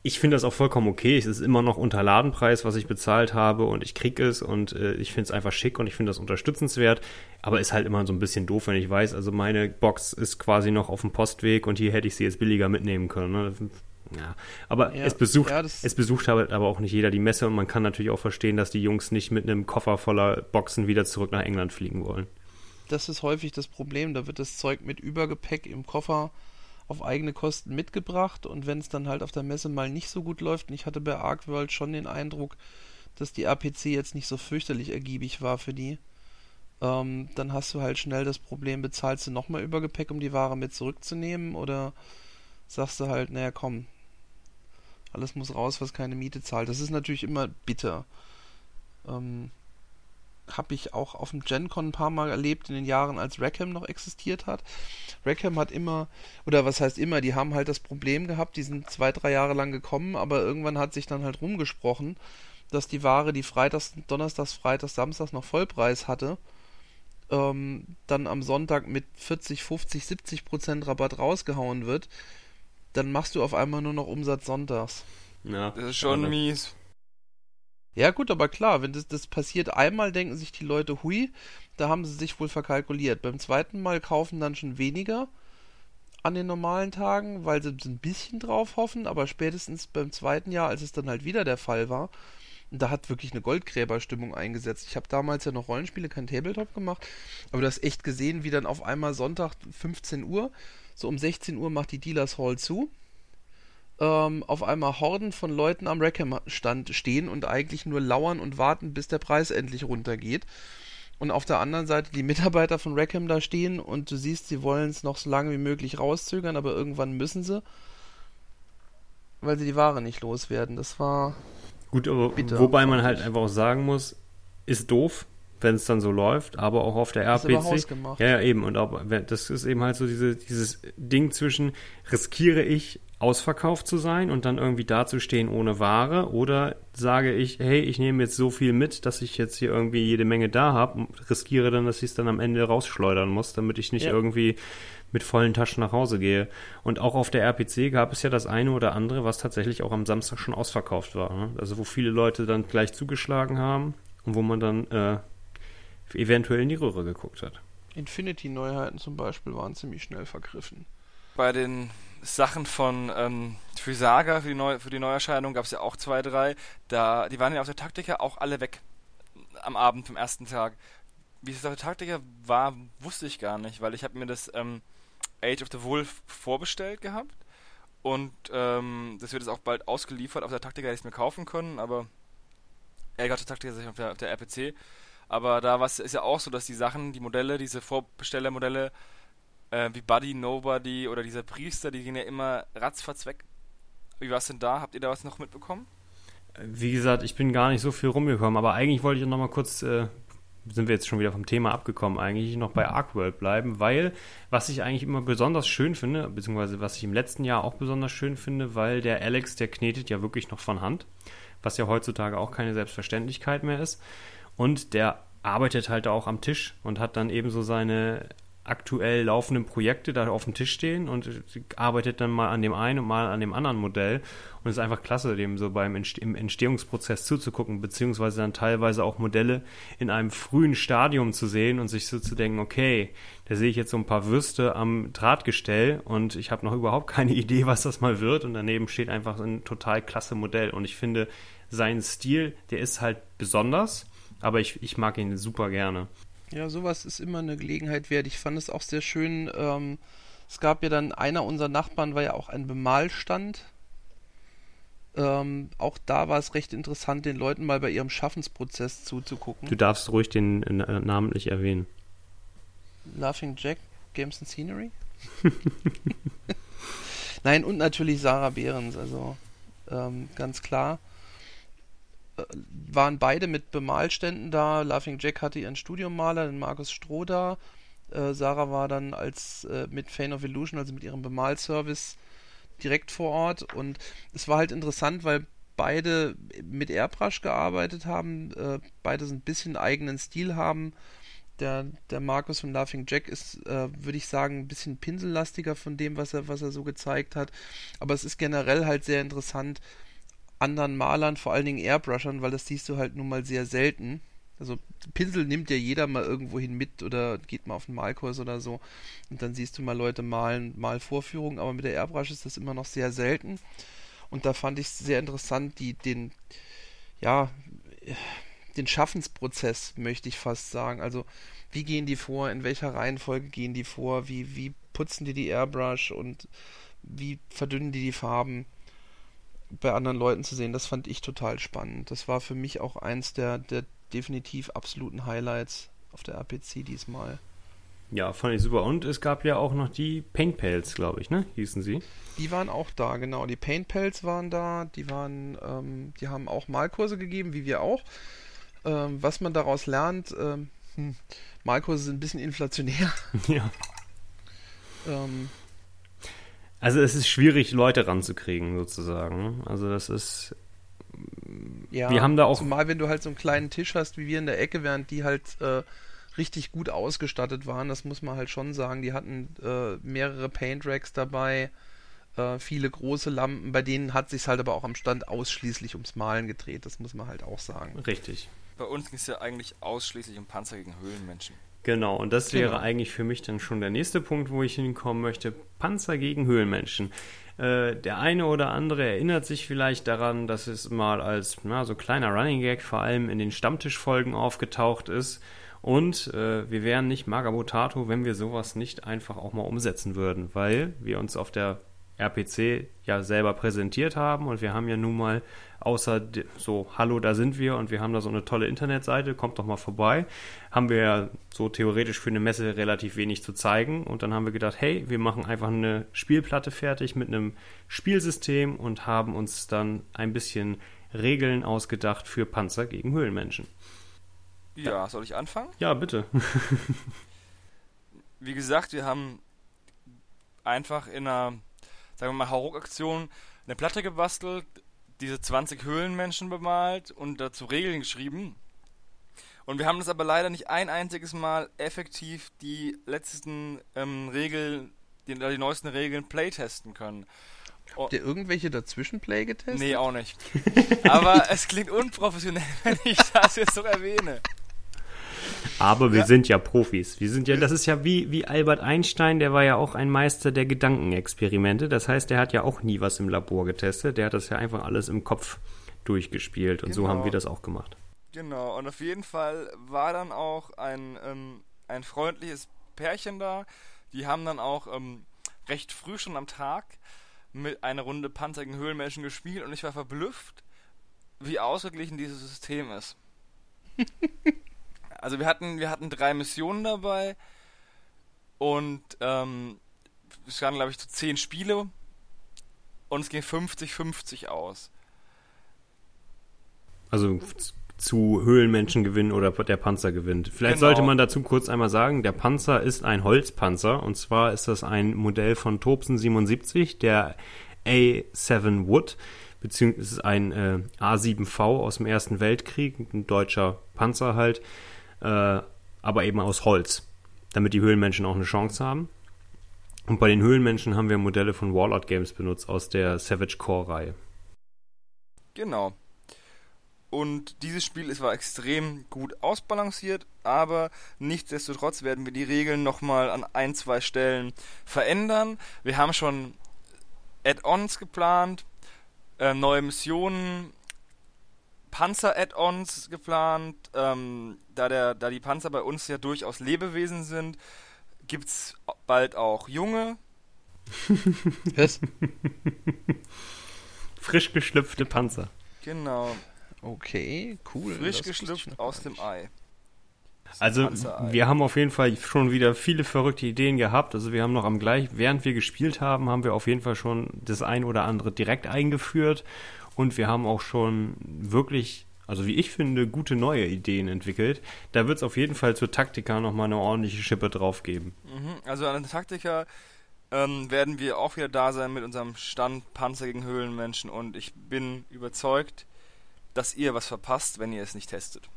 ich finde das auch vollkommen okay. Es ist immer noch unter Ladenpreis, was ich bezahlt habe und ich kriege es und äh, ich finde es einfach schick und ich finde das unterstützenswert. Aber ist halt immer so ein bisschen doof, wenn ich weiß, also meine Box ist quasi noch auf dem Postweg und hier hätte ich sie jetzt billiger mitnehmen können. Ne? Ja, aber ja, es besucht, ja, es besucht halt aber auch nicht jeder die Messe und man kann natürlich auch verstehen, dass die Jungs nicht mit einem Koffer voller Boxen wieder zurück nach England fliegen wollen. Das ist häufig das Problem. Da wird das Zeug mit Übergepäck im Koffer auf eigene Kosten mitgebracht und wenn es dann halt auf der Messe mal nicht so gut läuft, und ich hatte bei Arcworld schon den Eindruck, dass die APC jetzt nicht so fürchterlich ergiebig war für die, ähm, dann hast du halt schnell das Problem, bezahlst du nochmal Übergepäck, um die Ware mit zurückzunehmen oder sagst du halt, naja komm, alles muss raus, was keine Miete zahlt. Das ist natürlich immer bitter. Ähm, habe ich auch auf dem GenCon ein paar Mal erlebt in den Jahren, als Rackham noch existiert hat. Rackham hat immer, oder was heißt immer, die haben halt das Problem gehabt, die sind zwei, drei Jahre lang gekommen, aber irgendwann hat sich dann halt rumgesprochen, dass die Ware, die Freitags, Donnerstags, Freitags, Samstags noch Vollpreis hatte, ähm, dann am Sonntag mit 40, 50, 70 Prozent Rabatt rausgehauen wird, dann machst du auf einmal nur noch Umsatz sonntags. Ja, das ist schon mies. Ja, gut, aber klar, wenn das, das passiert einmal, denken sich die Leute, hui, da haben sie sich wohl verkalkuliert. Beim zweiten Mal kaufen dann schon weniger an den normalen Tagen, weil sie ein bisschen drauf hoffen, aber spätestens beim zweiten Jahr, als es dann halt wieder der Fall war, da hat wirklich eine Goldgräberstimmung eingesetzt. Ich habe damals ja noch Rollenspiele, kein Tabletop gemacht, aber du hast echt gesehen, wie dann auf einmal Sonntag 15 Uhr, so um 16 Uhr macht die Dealers Hall zu ähm, auf einmal Horden von Leuten am Rackham-Stand stehen und eigentlich nur lauern und warten, bis der Preis endlich runtergeht. Und auf der anderen Seite die Mitarbeiter von Rackham da stehen und du siehst, sie wollen es noch so lange wie möglich rauszögern, aber irgendwann müssen sie, weil sie die Ware nicht loswerden. Das war. Gut, aber bitter, wobei man halt einfach auch sagen muss, ist doof, wenn es dann so läuft, aber auch auf der RPC. Ja, ja, eben. Und auch, das ist eben halt so diese, dieses Ding zwischen, riskiere ich ausverkauft zu sein und dann irgendwie dazustehen ohne Ware oder sage ich, hey, ich nehme jetzt so viel mit, dass ich jetzt hier irgendwie jede Menge da habe und riskiere dann, dass ich es dann am Ende rausschleudern muss, damit ich nicht ja. irgendwie mit vollen Taschen nach Hause gehe. Und auch auf der RPC gab es ja das eine oder andere, was tatsächlich auch am Samstag schon ausverkauft war. Ne? Also wo viele Leute dann gleich zugeschlagen haben und wo man dann äh, eventuell in die Röhre geguckt hat. Infinity-Neuheiten zum Beispiel waren ziemlich schnell vergriffen. Bei den Sachen von ähm, für Saga, für die, Neu für die Neuerscheinung gab es ja auch zwei, drei. Da, die waren ja auf der Taktika auch alle weg am Abend vom ersten Tag. Wie es auf der Taktika war, wusste ich gar nicht, weil ich habe mir das ähm, Age of the Wolf vorbestellt gehabt und ähm, das wird jetzt auch bald ausgeliefert. Auf der Taktika hätte ich es mir kaufen können, aber er die Taktika sich auf der, auf der RPC. Aber da ist ja auch so, dass die Sachen, die Modelle, diese Vorbestellermodelle, äh, wie Buddy, Nobody oder dieser Priester, die gehen ja immer ratzfatz weg. Wie war es denn da? Habt ihr da was noch mitbekommen? Wie gesagt, ich bin gar nicht so viel rumgekommen, aber eigentlich wollte ich noch mal kurz, äh, sind wir jetzt schon wieder vom Thema abgekommen, eigentlich noch bei Arcworld bleiben, weil was ich eigentlich immer besonders schön finde, beziehungsweise was ich im letzten Jahr auch besonders schön finde, weil der Alex, der knetet ja wirklich noch von Hand, was ja heutzutage auch keine Selbstverständlichkeit mehr ist. Und der arbeitet halt auch am Tisch und hat dann eben so seine aktuell laufenden Projekte da auf dem Tisch stehen und arbeitet dann mal an dem einen und mal an dem anderen Modell. Und es ist einfach klasse, dem so beim Entste im Entstehungsprozess zuzugucken, beziehungsweise dann teilweise auch Modelle in einem frühen Stadium zu sehen und sich so zu denken, okay, da sehe ich jetzt so ein paar Würste am Drahtgestell und ich habe noch überhaupt keine [laughs] Idee, was das mal wird. Und daneben steht einfach ein total klasse Modell. Und ich finde, sein Stil, der ist halt besonders, aber ich, ich mag ihn super gerne. Ja, sowas ist immer eine Gelegenheit wert. Ich fand es auch sehr schön. Ähm, es gab ja dann, einer unserer Nachbarn war ja auch ein Bemalstand. Ähm, auch da war es recht interessant, den Leuten mal bei ihrem Schaffensprozess zuzugucken. Du darfst ruhig den äh, namentlich erwähnen. Laughing Jack, Games and Scenery. [laughs] Nein, und natürlich Sarah Behrens, also ähm, ganz klar waren beide mit Bemalständen da. Laughing Jack hatte ihren Studiummaler, den Markus Stroh da. Äh, Sarah war dann als äh, mit Fane of Illusion, also mit ihrem Bemalservice, direkt vor Ort. Und es war halt interessant, weil beide mit Airbrush gearbeitet haben, äh, beide so ein bisschen eigenen Stil haben. Der, der Markus von Laughing Jack ist, äh, würde ich sagen, ein bisschen pinsellastiger von dem, was er, was er so gezeigt hat. Aber es ist generell halt sehr interessant, anderen Malern, vor allen Dingen Airbrushern, weil das siehst du halt nun mal sehr selten. Also Pinsel nimmt ja jeder mal irgendwo hin mit oder geht mal auf einen Malkurs oder so und dann siehst du mal Leute malen, mal Vorführungen, aber mit der Airbrush ist das immer noch sehr selten. Und da fand ich es sehr interessant, die, den, ja, den Schaffensprozess, möchte ich fast sagen. Also, wie gehen die vor, in welcher Reihenfolge gehen die vor, wie, wie putzen die die Airbrush und wie verdünnen die die Farben bei anderen Leuten zu sehen, das fand ich total spannend. Das war für mich auch eins der, der definitiv absoluten Highlights auf der RPC diesmal. Ja, fand ich super. Und es gab ja auch noch die Paint Pals, glaube ich, ne? Hießen sie. Die waren auch da, genau. Die Paint Pals waren da. Die waren, ähm, die haben auch Malkurse gegeben, wie wir auch. Ähm, was man daraus lernt, ähm, hm, Malkurse sind ein bisschen inflationär. Ja. Also es ist schwierig, Leute ranzukriegen, sozusagen. Also das ist. Ja, wir haben da auch. Zumal wenn du halt so einen kleinen Tisch hast wie wir in der Ecke, während die halt äh, richtig gut ausgestattet waren, das muss man halt schon sagen. Die hatten äh, mehrere Paint Racks dabei, äh, viele große Lampen, bei denen hat sich halt aber auch am Stand ausschließlich ums Malen gedreht, das muss man halt auch sagen. Richtig. Bei uns ging es ja eigentlich ausschließlich um Panzer gegen Höhlenmenschen. Genau, und das wäre genau. eigentlich für mich dann schon der nächste Punkt, wo ich hinkommen möchte. Panzer gegen Höhlenmenschen. Äh, der eine oder andere erinnert sich vielleicht daran, dass es mal als na, so kleiner Running Gag vor allem in den Stammtischfolgen aufgetaucht ist. Und äh, wir wären nicht Magabotato, wenn wir sowas nicht einfach auch mal umsetzen würden, weil wir uns auf der RPC ja selber präsentiert haben und wir haben ja nun mal außer so, hallo, da sind wir und wir haben da so eine tolle Internetseite, kommt doch mal vorbei, haben wir ja so theoretisch für eine Messe relativ wenig zu zeigen und dann haben wir gedacht, hey, wir machen einfach eine Spielplatte fertig mit einem Spielsystem und haben uns dann ein bisschen Regeln ausgedacht für Panzer gegen Höhlenmenschen. Ja, soll ich anfangen? Ja, bitte. [laughs] Wie gesagt, wir haben einfach in einer sagen wir mal, Hauruck-Aktion eine Platte gebastelt, diese 20 Höhlenmenschen bemalt und dazu Regeln geschrieben. Und wir haben das aber leider nicht ein einziges Mal effektiv die letzten ähm, Regeln, die, die neuesten Regeln playtesten können. Habt ihr irgendwelche dazwischen Play getestet? Nee, auch nicht. [laughs] Aber es klingt unprofessionell, [laughs] wenn ich das jetzt so erwähne. Aber wir Ja. sind ja Profis. Wir sind ja, das ist ja wie, wie Albert Einstein, der war ja auch ein Meister der Gedankenexperimente. Das heißt, der hat ja auch nie was im Labor getestet. Der hat das ja einfach alles im Kopf durchgespielt. Und so Genau. haben wir das auch gemacht. Genau, und auf jeden Fall war dann auch ein, ähm, ein freundliches Pärchen da. Die haben dann auch ähm, recht früh schon am Tag mit einer Runde Panzer gegen Höhlenmenschen gespielt und ich war verblüfft, wie ausgeglichen dieses System ist. [laughs] also wir hatten, wir hatten drei Missionen dabei und ähm, es waren, glaube ich, so zehn Spiele und es ging 50-50 aus. Also zu Höhlenmenschen gewinnen oder der Panzer gewinnt. Vielleicht Genau. sollte man dazu kurz einmal sagen, der Panzer ist ein Holzpanzer und zwar ist das ein Modell von Tobsen 77, der A7 Wood, beziehungsweise ist ein äh, A7V aus dem Ersten Weltkrieg, ein deutscher Panzer halt, äh, aber eben aus Holz, damit die Höhlenmenschen auch eine Chance haben. Und bei den Höhlenmenschen haben wir Modelle von Warlord Games benutzt aus der Savage Core Reihe. Genau. Und dieses Spiel ist war extrem gut ausbalanciert, aber nichtsdestotrotz werden wir die Regeln nochmal an ein, zwei Stellen verändern. Wir haben schon Add-ons geplant, äh, neue Missionen, Panzer-Add-ons geplant. Ähm, da, der, da die Panzer bei uns ja durchaus Lebewesen sind, gibt's bald auch junge. [laughs] Was? Frisch geschlüpfte Panzer. Genau. Okay, cool. Frisch geschlüpft noch aus dem. Ei. Also wir haben auf jeden Fall schon wieder viele verrückte Ideen gehabt. Also wir haben noch am gleich, während wir gespielt haben, haben wir auf jeden Fall schon das ein oder andere direkt eingeführt und wir haben auch schon wirklich, also wie ich finde, gute neue Ideen entwickelt. Da wird es auf jeden Fall zur Taktika nochmal eine ordentliche Schippe drauf geben. Mhm, Also an den Taktiker ähm, werden wir auch wieder da sein mit unserem Stand Panzer gegen Höhlenmenschen und ich bin überzeugt, dass ihr was verpasst, wenn ihr es nicht testet.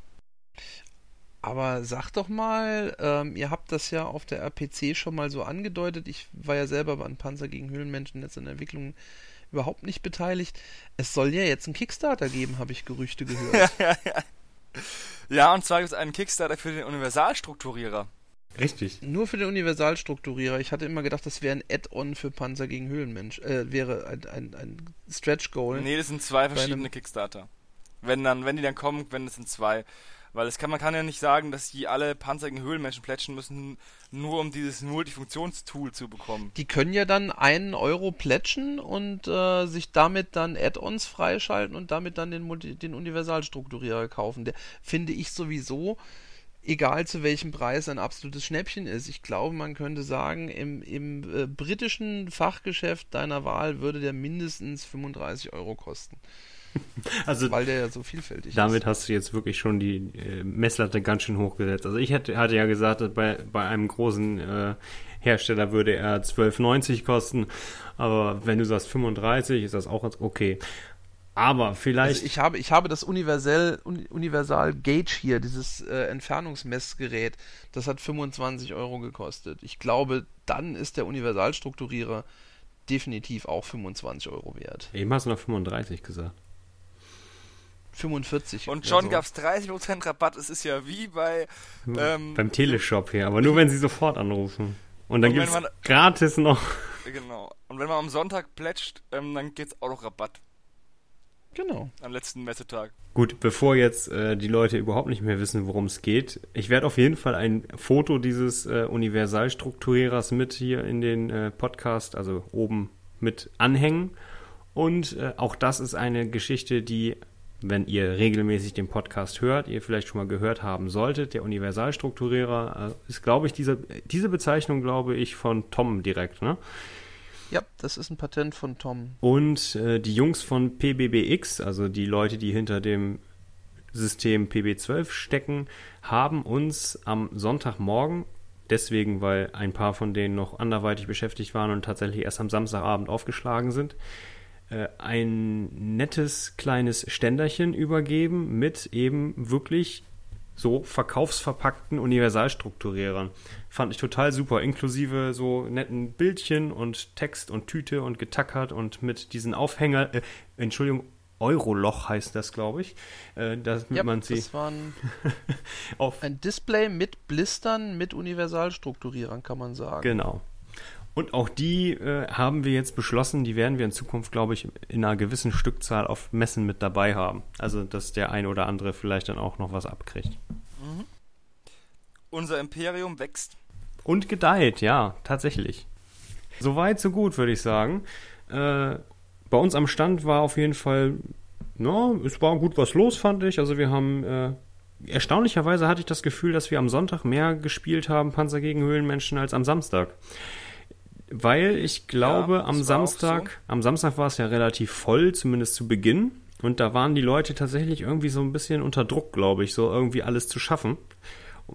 Aber sag doch mal, ähm, ihr habt das ja auf der RPC schon mal so angedeutet. Ich war ja selber an Panzer gegen Höhlenmenschen jetzt in der Entwicklung überhaupt nicht beteiligt. Es soll ja jetzt einen Kickstarter geben, habe ich Gerüchte gehört. [laughs] Ja, und zwar gibt es einen Kickstarter für den Universalstrukturierer. Richtig. Nur für den Universalstrukturierer. Ich hatte immer gedacht, das wäre ein Add-on für Panzer gegen Höhlenmensch. Äh, wäre ein, ein, ein Stretch-Goal. Nee, das sind zwei verschiedene Kickstarter. Wenn dann, wenn die dann kommen, wenn es sind zwei. Weil es kann, man kann ja nicht sagen, dass die alle Panzer gegen Höhlenmenschen plätschen müssen, nur um dieses Multifunktionstool zu bekommen. Die können ja dann einen Euro plätschen und äh, sich damit dann Add-ons freischalten und damit dann den, den Universalstrukturierer kaufen. Der finde ich sowieso, egal zu welchem Preis, ein absolutes Schnäppchen ist. Ich glaube, man könnte sagen, im, im äh, britischen Fachgeschäft deiner Wahl würde der mindestens 35 Euro kosten, [laughs] Also weil der ja so vielfältig Damit ist. hast du jetzt wirklich schon die äh, Messlatte ganz schön hochgesetzt. Also ich hätte, hatte ja gesagt, bei, bei einem großen äh, Hersteller würde er 12,90 kosten. Aber wenn du sagst 35, ist das auch okay. Aber vielleicht. Also ich habe, ich habe das Universal, Uni- Universal Gauge hier, dieses äh, Entfernungsmessgerät, das hat 25 Euro gekostet. Ich glaube, dann ist der Universalstrukturierer definitiv auch 25 Euro wert. eben hast du noch 35 gesagt. 45. Und schon so. gab's 30% Rabatt. Es ist ja wie bei ähm, Beim Teleshop hier, aber nur wenn sie sofort anrufen. Und dann gibt es gratis noch. [laughs] Genau. Und wenn man am Sonntag plätscht, ähm, dann geht's auch noch Rabatt Genau. am letzten Messetag. Gut, bevor jetzt äh, die Leute überhaupt nicht mehr wissen, worum es geht, ich werde auf jeden Fall ein Foto dieses äh, Universalstrukturierers mit hier in den äh, Podcast, also oben mit anhängen. Und äh, auch das ist eine Geschichte, die, wenn ihr regelmäßig den Podcast hört, ihr vielleicht schon mal gehört haben solltet. Der Universalstrukturierer äh, ist, glaube ich, diese, diese Bezeichnung, glaube ich, von Tom direkt, ne? Ja, das ist ein Patent von Tom. Und äh, die Jungs von PBBX, also die Leute, die hinter dem System PB12 stecken, haben uns am Sonntagmorgen, deswegen, weil ein paar von denen noch anderweitig beschäftigt waren und tatsächlich erst am Samstagabend aufgeschlagen sind, ein nettes kleines Ständerchen übergeben mit eben wirklich so verkaufsverpackten Universalstrukturierern. Fand ich total super, inklusive so netten Bildchen und Text und Tüte und getackert und mit diesen Aufhänger, äh, Entschuldigung, Euroloch heißt das, glaube ich. Äh, damit Ja, man sie das war ein, [laughs] auf ein Display mit Blistern, mit Universalstrukturierern, kann man sagen. Genau. Und auch die äh, haben wir jetzt beschlossen, die werden wir in Zukunft, glaube ich, in einer gewissen Stückzahl auf Messen mit dabei haben. Also, dass der ein oder andere vielleicht dann auch noch was abkriegt. Unser Imperium wächst. Und gedeiht, ja, tatsächlich. Soweit, so gut, würde ich sagen. Äh, bei uns am Stand war auf jeden Fall, na, es war gut was los, fand ich. Also wir haben, äh, erstaunlicherweise hatte ich das Gefühl, dass wir am Sonntag mehr gespielt haben, Panzer gegen Höhlenmenschen, als am Samstag. Weil ich glaube, Ja, am Samstag, am Samstag war es ja relativ voll, zumindest zu Beginn. Und da waren die Leute tatsächlich irgendwie so ein bisschen unter Druck, glaube ich, so irgendwie alles zu schaffen.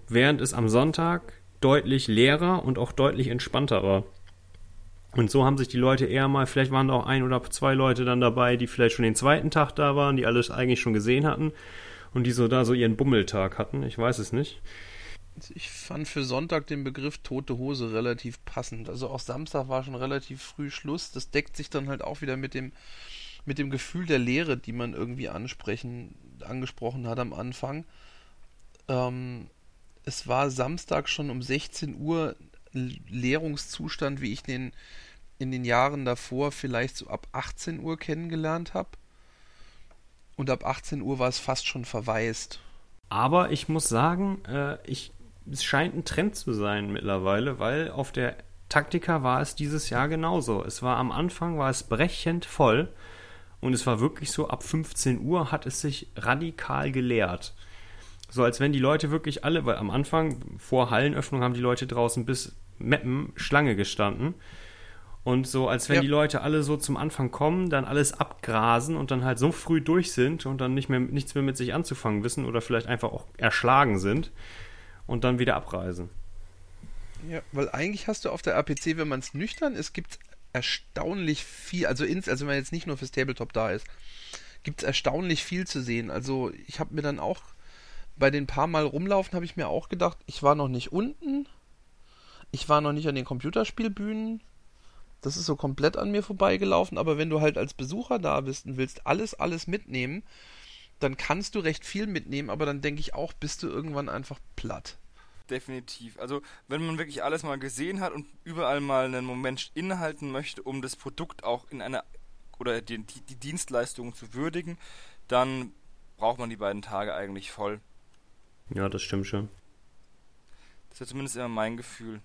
Während es am Sonntag deutlich leerer und auch deutlich entspannter war. Und so haben sich die Leute eher mal, vielleicht waren da auch ein oder zwei Leute dann dabei, die vielleicht schon den zweiten Tag da waren, die alles eigentlich schon gesehen hatten und die so da so ihren Bummeltag hatten. Ich weiß es nicht. Ich fand für Sonntag den Begriff tote Hose relativ passend. Also auch Samstag war schon relativ früh Schluss. Das deckt sich dann halt auch wieder mit dem, mit dem Gefühl der Leere, die man irgendwie ansprechen, angesprochen hat am Anfang. Ähm, es war Samstag schon um 16 Uhr Leerungszustand, wie ich den in den Jahren davor vielleicht so ab 18 Uhr kennengelernt habe. Und ab 18 Uhr war es fast schon verwaist. Aber ich muss sagen, äh, ich, es scheint ein Trend zu sein mittlerweile, weil auf der Taktika war es dieses Jahr genauso. Es war am Anfang war es brechend voll und es war wirklich so ab 15 Uhr hat es sich radikal geleert. So als wenn die Leute wirklich alle, weil am Anfang vor Hallenöffnung haben die Leute draußen bis Meppen Schlange gestanden. Und so, als wenn Ja. die Leute alle so zum Anfang kommen, dann alles abgrasen und dann halt so früh durch sind und dann nicht mehr, nichts mehr mit sich anzufangen wissen oder vielleicht einfach auch erschlagen sind und dann wieder abreisen. Ja, weil eigentlich hast du auf der APC, wenn man es nüchtern ist, gibt es erstaunlich viel, also ins, also wenn man jetzt nicht nur fürs Tabletop da ist, gibt es erstaunlich viel zu sehen. Also ich habe mir dann auch bei den paar Mal rumlaufen, habe ich mir auch gedacht, ich war noch nicht unten, ich war noch nicht an den Computerspielbühnen, das ist so komplett an mir vorbeigelaufen, aber wenn du halt als Besucher da bist und willst alles, alles mitnehmen, dann kannst du recht viel mitnehmen, aber dann denke ich auch, bist du irgendwann einfach platt. Definitiv. Also, wenn man wirklich alles mal gesehen hat und überall mal einen Moment innehalten möchte, um das Produkt auch in einer oder die, die, die Dienstleistungen zu würdigen, dann braucht man die beiden Tage eigentlich voll. Ja, das stimmt schon. Das ist zumindest immer mein Gefühl.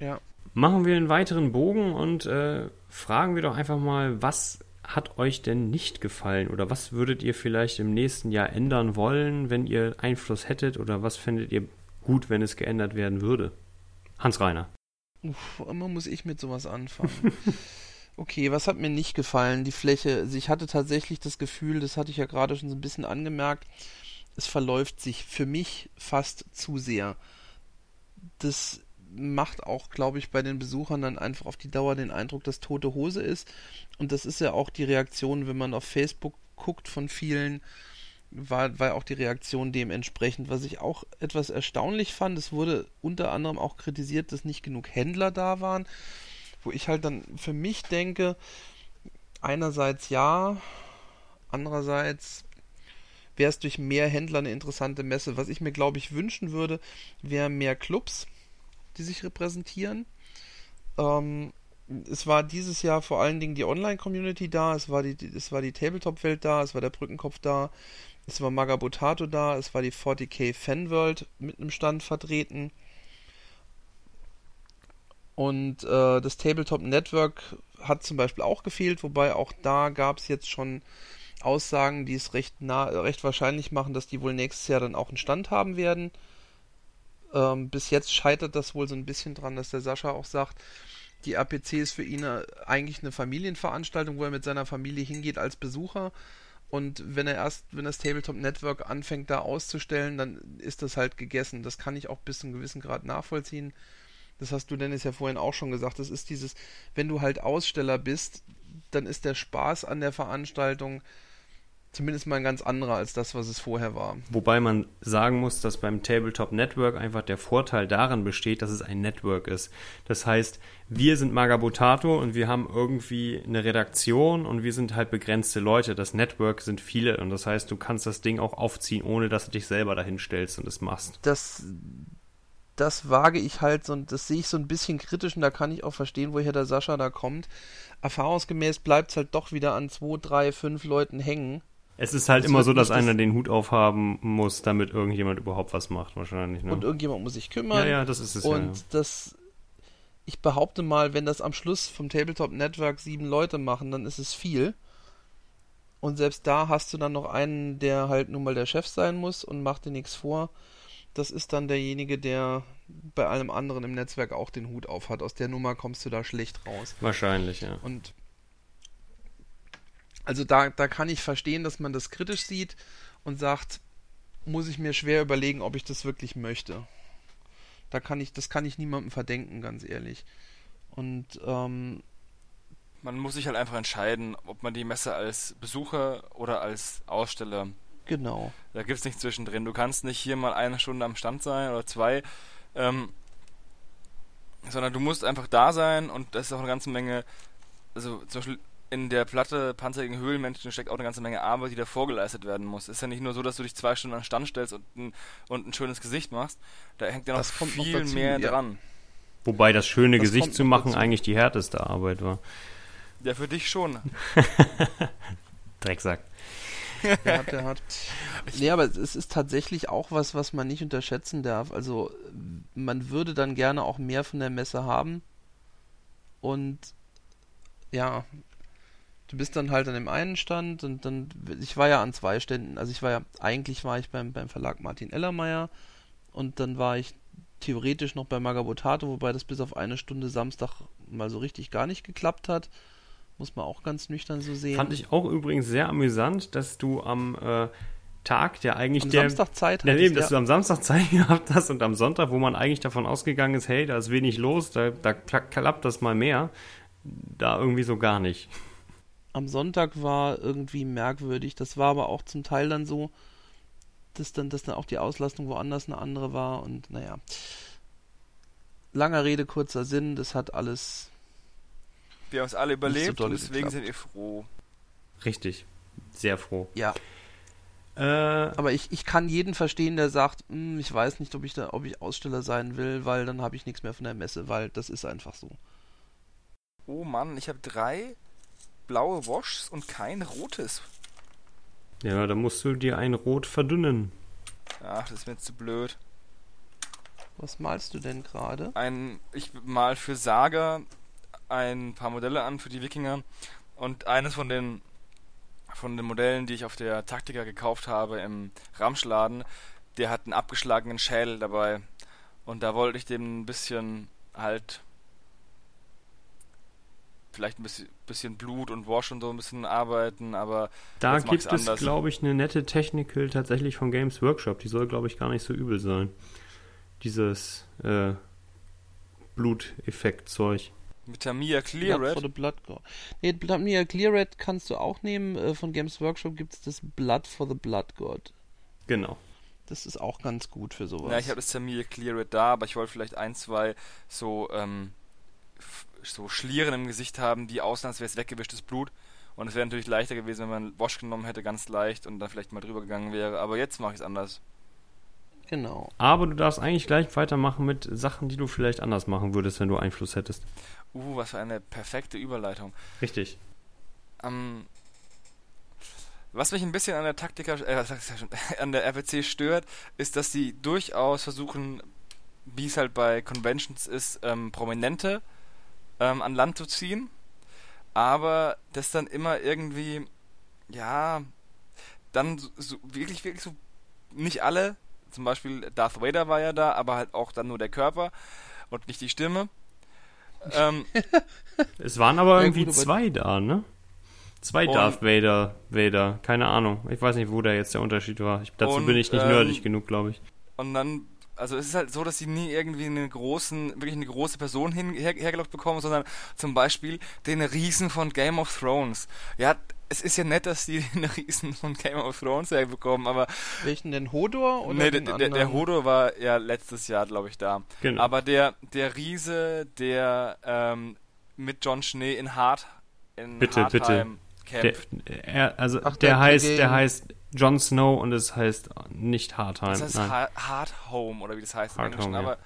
Ja. Machen wir einen weiteren Bogen und äh, fragen wir doch einfach mal, was hat euch denn nicht gefallen oder was würdet ihr vielleicht im nächsten Jahr ändern wollen, wenn ihr Einfluss hättet oder was fändet ihr gut, wenn es geändert werden würde? Hans Reiner. Uff, immer muss ich mit sowas anfangen. [laughs] Okay, was hat mir nicht gefallen? Die Fläche. Also ich hatte tatsächlich das Gefühl, das hatte ich ja gerade schon so ein bisschen angemerkt, es verläuft sich für mich fast zu sehr. Das macht auch, glaube ich, bei den Besuchern dann einfach auf die Dauer den Eindruck, dass tote Hose ist. Und das ist ja auch die Reaktion, wenn man auf Facebook guckt von vielen, war, war auch die Reaktion dementsprechend. Was ich auch etwas erstaunlich fand, es wurde unter anderem auch kritisiert, dass nicht genug Händler da waren, wo ich halt dann für mich denke, einerseits ja, andererseits wäre es durch mehr Händler eine interessante Messe. Was ich mir, glaube ich, wünschen würde, wäre mehr Clubs, die sich repräsentieren. Ähm, es war dieses Jahr vor allen Dingen die Online-Community da, es war die, es war die Tabletop-Welt da, es war der Brückenkopf da, es war Magabotato da, es war die 40k Fanworld mit einem Stand vertreten. Und äh, das Tabletop Network hat zum Beispiel auch gefehlt, wobei auch da gab es jetzt schon Aussagen, die es recht, nah, recht wahrscheinlich machen, dass die wohl nächstes Jahr dann auch einen Stand haben werden. Ähm, bis jetzt scheitert das wohl so ein bisschen dran, dass der Sascha auch sagt, die APC ist für ihn äh, eigentlich eine Familienveranstaltung, wo er mit seiner Familie hingeht als Besucher. Und wenn er erst, wenn das Tabletop Network anfängt, da auszustellen, dann ist das halt gegessen. Das kann ich auch bis zu einem gewissen Grad nachvollziehen. Das hast du Dennis ja vorhin auch schon gesagt. Das ist dieses, wenn du halt Aussteller bist, dann ist der Spaß an der Veranstaltung zumindest mal ein ganz anderer als das, was es vorher war. Wobei man sagen muss, dass beim Tabletop Network einfach der Vorteil darin besteht, dass es ein Network ist. Das heißt, wir sind Magabotato und wir haben irgendwie eine Redaktion und wir sind halt begrenzte Leute. Das Network sind viele und das heißt, du kannst das Ding auch aufziehen, ohne dass du dich selber dahin stellst und es machst. Das das wage ich halt und das sehe ich so ein bisschen kritisch und da kann ich auch verstehen, woher der Sascha da kommt. Erfahrungsgemäß bleibt es halt doch wieder an zwei, drei, fünf Leuten hängen. Es ist halt es immer so, dass einer den Hut aufhaben muss, damit irgendjemand überhaupt was macht, wahrscheinlich. Ne? Und irgendjemand muss sich kümmern. Ja, ja, das ist es. Und ja, ja. das, ich behaupte mal, wenn das am Schluss vom Tabletop Network sieben Leute machen, dann ist es viel. Und selbst da hast du dann noch einen, der halt nun mal der Chef sein muss und macht dir nichts vor das ist dann derjenige, der bei allem anderen im Netzwerk auch den Hut auf hat. Aus der Nummer kommst du da schlecht raus. Wahrscheinlich, ja. Und also da, da kann ich verstehen, dass man das kritisch sieht und sagt, muss ich mir schwer überlegen, ob ich das wirklich möchte. Da kann ich, das kann ich niemandem verdenken, ganz ehrlich. Und ähm, man muss sich halt einfach entscheiden, ob man die Messe als Besucher oder als Aussteller Genau. Da gibt es nichts zwischendrin. Du kannst nicht hier mal eine Stunde am Stand sein oder zwei, ähm, sondern du musst einfach da sein und das ist auch eine ganze Menge, also zum Beispiel in der Platte Panzer gegen Höhlenmenschen steckt auch eine ganze Menge Arbeit, die da vorgeleistet werden muss. Es ist ja nicht nur so, dass du dich zwei Stunden an den Stand stellst und ein, und ein schönes Gesicht machst. Da hängt ja noch viel noch dazu, mehr ja. dran. Wobei das schöne das Gesicht zu machen dazu. eigentlich die härteste Arbeit war. Ja, für dich schon. [laughs] Drecksack. Der hat, der hat. Nee, aber es ist tatsächlich auch was, was man nicht unterschätzen darf. Also, man würde dann gerne auch mehr von der Messe haben. Und ja, du bist dann halt an dem einen Stand und dann, ich war ja an zwei Ständen, also ich war ja, eigentlich war ich beim, beim Verlag Martin Ellermeier und dann war ich theoretisch noch bei Magabotato, wobei das bis auf eine Stunde Samstag mal so richtig gar nicht geklappt hat. Muss man auch ganz nüchtern so sehen. Fand ich auch übrigens sehr amüsant, dass du am äh, Tag, der eigentlich am der. Samstag Zeit ja, eben, dass ja. du am Samstag Zeit [laughs] gehabt hast und am Sonntag, wo man eigentlich davon ausgegangen ist, hey, da ist wenig los, da, da klappt das mal mehr, da irgendwie so gar nicht. Am Sonntag war irgendwie merkwürdig. Das war aber auch zum Teil dann so, dass dann, dass dann auch die Auslastung woanders eine andere war und naja. Langer Rede, kurzer Sinn, das hat alles wir haben es alle überlebt so und deswegen geklappt. sind wir froh. Richtig. Sehr froh. Ja. Äh, Aber ich, ich kann jeden verstehen, der sagt, hm, ich weiß nicht, ob ich da, ob ich Aussteller sein will, weil dann habe ich nichts mehr von der Messe, weil das ist einfach so. Oh Mann, ich habe drei blaue Washs und kein rotes. Ja, da musst du dir ein Rot verdünnen. Ach, das ist mir jetzt zu blöd. Was malst du denn gerade? Ein, ich mal für Saga ein paar Modelle an für die Wikinger und eines von den von den Modellen, die ich auf der Taktika gekauft habe im Ramschladen, der hat einen abgeschlagenen Schädel dabei und da wollte ich dem ein bisschen halt vielleicht ein bisschen, bisschen Blut und Wash und so ein bisschen arbeiten, aber da gibt es, glaube ich, eine nette Technical tatsächlich von Games Workshop. Die soll, glaube ich, gar nicht so übel sein. Dieses äh, Bluteffekt-Zeug. Mit Tamiya Clear Red? Blood, Blood God. Nee, Tamiya Clear Red kannst du auch nehmen. Äh, von Games Workshop gibt es das Blood for the Blood God. Genau. Das ist auch ganz gut für sowas. Ja, ich habe das Tamiya Clear Red da, aber ich wollte vielleicht ein, zwei so, ähm, so Schlieren im Gesicht haben, die aussehen, als wäre es weggewischtes Blut. Und es wäre natürlich leichter gewesen, wenn man Wash genommen hätte, ganz leicht und dann vielleicht mal drüber gegangen wäre. Aber jetzt mache ich es anders. Genau. Aber du darfst eigentlich gleich weitermachen mit Sachen, die du vielleicht anders machen würdest, wenn du Einfluss hättest. Uh, was für eine perfekte Überleitung. Richtig. Ähm, was mich ein bisschen an der Taktika, äh, [laughs] an der RPC stört, ist, dass sie durchaus versuchen, wie es halt bei Conventions ist, ähm, Prominente ähm, an Land zu ziehen. Aber das dann immer irgendwie, ja, dann so, so, wirklich, wirklich so, nicht alle, zum Beispiel Darth Vader war ja da, aber halt auch dann nur der Körper und nicht die Stimme. Ähm, [laughs] es waren aber irgendwie ja, gut, zwei da, ne? Zwei Darth Vader, Vader, keine Ahnung. Ich weiß nicht, wo da jetzt der Unterschied war. Ich, dazu und, bin ich nicht ähm, nerdig genug, glaube ich. Und dann, also es ist halt so, dass sie nie irgendwie einen großen, wirklich eine große Person hin, her, hergelockt bekommen, sondern zum Beispiel den Riesen von Game of Thrones. Ja, es ist ja nett, dass die [laughs] den Riesen von Game of Thrones bekommen, aber. Welchen denn Hodor? Oder nee, der, der, der, Hodor war ja letztes Jahr, glaube ich, da. Genau. Aber der, der Riese, der ähm, mit John Schnee in Hart in bitte, Hartheim bitte. Kämpft. Der, er, also Ach, der, der heißt, der heißt Jon Snow und es heißt nicht Hartheim. Das heißt Nein. Hard Home oder wie das heißt Hard im Englischen, Home, aber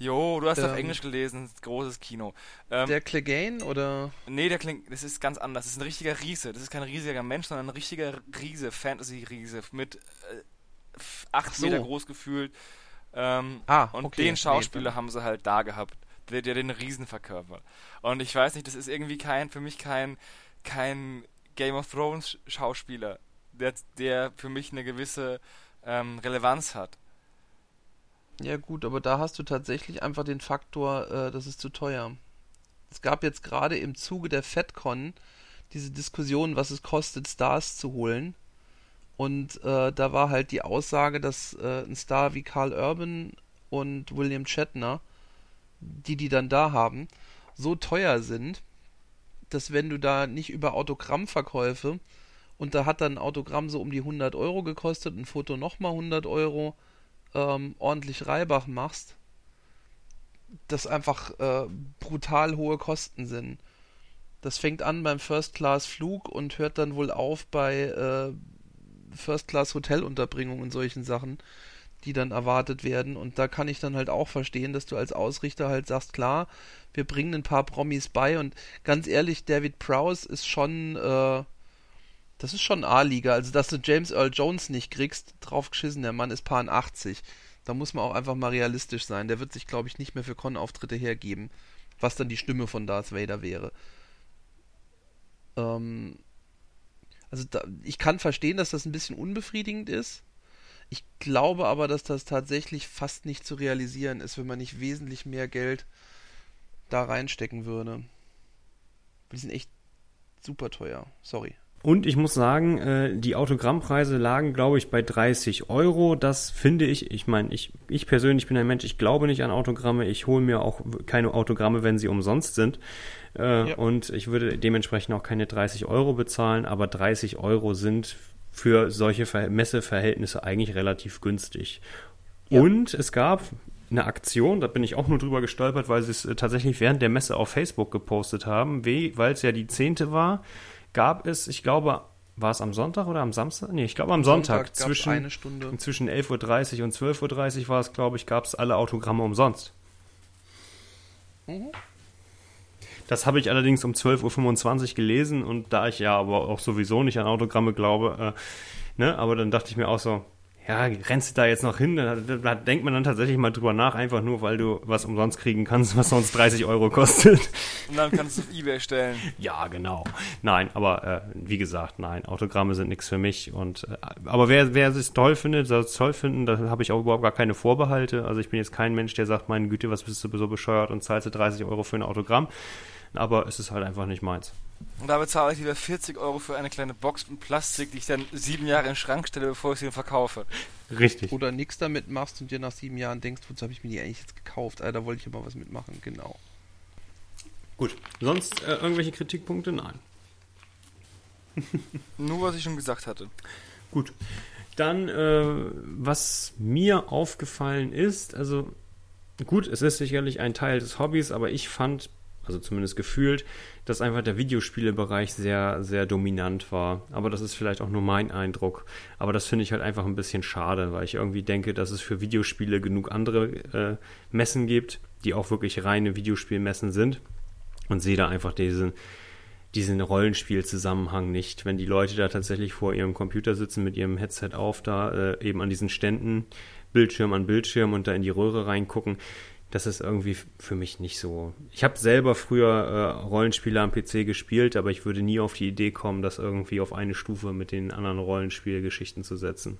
Jo, du hast ähm, auf Englisch gelesen, großes Kino. Ähm, der Clegane oder? Nee, der klingt, das ist ganz anders. Das ist ein richtiger Riese. Das ist kein riesiger Mensch, sondern ein richtiger Riese, Fantasy-Riese mit äh, acht so. Meter groß gefühlt. Ähm, ah, und okay. den Schauspieler nee, haben sie halt da gehabt, der, der den Riesen verkörpert. Und ich weiß nicht, das ist irgendwie kein, für mich kein, kein Game of Thrones Schauspieler, der, der für mich eine gewisse ähm, Relevanz hat. Ja gut, aber da hast du tatsächlich einfach den Faktor, äh, das ist zu teuer. Es gab jetzt gerade im Zuge der FedCon diese Diskussion, was es kostet, Stars zu holen. Und äh, da war halt die Aussage, dass äh, ein Star wie Carl Urban und William Shatner, die die dann da haben, so teuer sind, dass wenn du da nicht über Autogrammverkäufe und da hat dann ein Autogramm so um die 100 Euro gekostet, ein Foto nochmal 100 Euro, ähm, ordentlich Reibach machst, das einfach äh, brutal hohe Kosten sind. Das fängt an beim First-Class-Flug und hört dann wohl auf bei äh, First-Class-Hotelunterbringung und solchen Sachen, die dann erwartet werden. Und da kann ich dann halt auch verstehen, dass du als Ausrichter halt sagst, klar, wir bringen ein paar Promis bei und ganz ehrlich, David Prowse ist schon äh, das ist schon A-Liga. Also, dass du James Earl Jones nicht kriegst, drauf geschissen, der Mann ist Paar 80. Da muss man auch einfach mal realistisch sein. Der wird sich, glaube ich, nicht mehr für Con-Auftritte hergeben, was dann die Stimme von Darth Vader wäre. Ähm, also, da, ich kann verstehen, dass das ein bisschen unbefriedigend ist. Ich glaube aber, dass das tatsächlich fast nicht zu realisieren ist, wenn man nicht wesentlich mehr Geld da reinstecken würde. Die sind echt super teuer. Sorry. Und ich muss sagen, äh, die Autogrammpreise lagen, glaube ich, bei 30 Euro. Das finde ich, ich meine, ich, ich persönlich bin ein Mensch, ich glaube nicht an Autogramme. Ich hole mir auch keine Autogramme, wenn sie umsonst sind. Äh, ja. Und ich würde dementsprechend auch keine 30 Euro bezahlen, aber 30 Euro sind für solche Messeverhältnisse eigentlich relativ günstig. Ja. Und es gab eine Aktion, da bin ich auch nur drüber gestolpert, weil sie es äh, tatsächlich während der Messe auf Facebook gepostet haben, weil es ja die zehnte war gab es, ich glaube, war es am Sonntag oder am Samstag? Nee, ich glaube am Sonntag. Sonntag zwischen, eine Stunde. zwischen 11.30 Uhr und 12.30 Uhr war es, glaube ich, gab es alle Autogramme umsonst. Mhm. Das habe ich allerdings um 12.25 Uhr gelesen und da ich ja aber auch sowieso nicht an Autogramme glaube, äh, ne, aber dann dachte ich mir auch so, ja, rennst du da jetzt noch hin? Da, da, denkt man dann tatsächlich mal drüber nach, einfach nur, weil du was umsonst kriegen kannst, was sonst 30 Euro kostet. Und dann kannst du es auf Ebay stellen. [laughs] Ja, genau. Nein, aber äh, wie gesagt, nein, Autogramme sind nichts für mich. Und äh, aber wer, wer es toll findet, soll es toll finden, da habe ich auch überhaupt gar keine Vorbehalte. Also ich bin jetzt kein Mensch, der sagt, meine Güte, was bist du so bescheuert und zahlst du 30 Euro für ein Autogramm. Aber es ist halt einfach nicht meins. Und da bezahle ich lieber 40 Euro für eine kleine Box mit Plastik, die ich dann sieben Jahre in den Schrank stelle, bevor ich sie verkaufe. Richtig. Oder nichts damit machst und dir nach sieben Jahren denkst, wozu habe ich mir die eigentlich jetzt gekauft? Alter, da wollte ich aber was mitmachen, genau. Gut. Sonst äh, irgendwelche Kritikpunkte? Nein. [laughs] Nur was ich schon gesagt hatte. Gut. Dann, äh, was mir aufgefallen ist, also gut, es ist sicherlich ein Teil des Hobbys, aber ich fand also zumindest gefühlt, dass einfach der Videospielebereich sehr, sehr dominant war. Aber das ist vielleicht auch nur mein Eindruck. Aber das finde ich halt einfach ein bisschen schade, weil ich irgendwie denke, dass es für Videospiele genug andere äh, Messen gibt, die auch wirklich reine Videospielmessen sind. Und sehe da einfach diesen, diesen Rollenspielzusammenhang nicht. Wenn die Leute da tatsächlich vor ihrem Computer sitzen mit ihrem Headset auf, da äh, eben an diesen Ständen, Bildschirm an Bildschirm und da in die Röhre reingucken, das ist irgendwie für mich nicht so. Ich habe selber früher äh, Rollenspiele am PC gespielt, aber ich würde nie auf die Idee kommen, das irgendwie auf eine Stufe mit den anderen Rollenspielgeschichten zu setzen.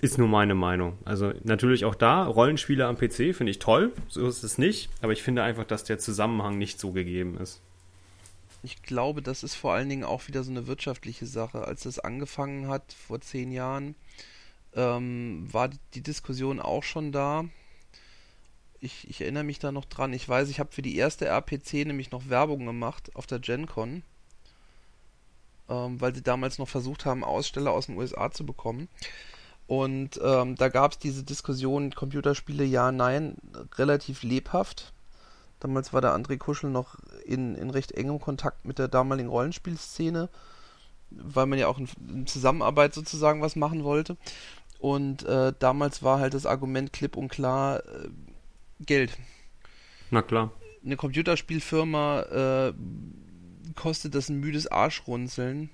Ist nur meine Meinung. Also natürlich auch da, Rollenspiele am PC finde ich toll, so ist es nicht, aber ich finde einfach, dass der Zusammenhang nicht so gegeben ist. Ich glaube, das ist vor allen Dingen auch wieder so eine wirtschaftliche Sache. Als das angefangen hat vor zehn Jahren, ähm, war die Diskussion auch schon da ich, ich erinnere mich da noch dran. Ich weiß, ich habe für die erste RPC nämlich noch Werbung gemacht auf der GenCon. ähm, weil sie damals noch versucht haben, Aussteller aus den USA zu bekommen. Und ähm, da gab es diese Diskussion, Computerspiele ja, nein, relativ lebhaft. Damals war der André Kuschel noch in, in recht engem Kontakt mit der damaligen Rollenspielszene, weil man ja auch in, in Zusammenarbeit sozusagen was machen wollte. Und äh, damals war halt das Argument klipp und klar äh, Geld. Na klar. Eine Computerspielfirma äh, kostet das ein müdes Arschrunzeln,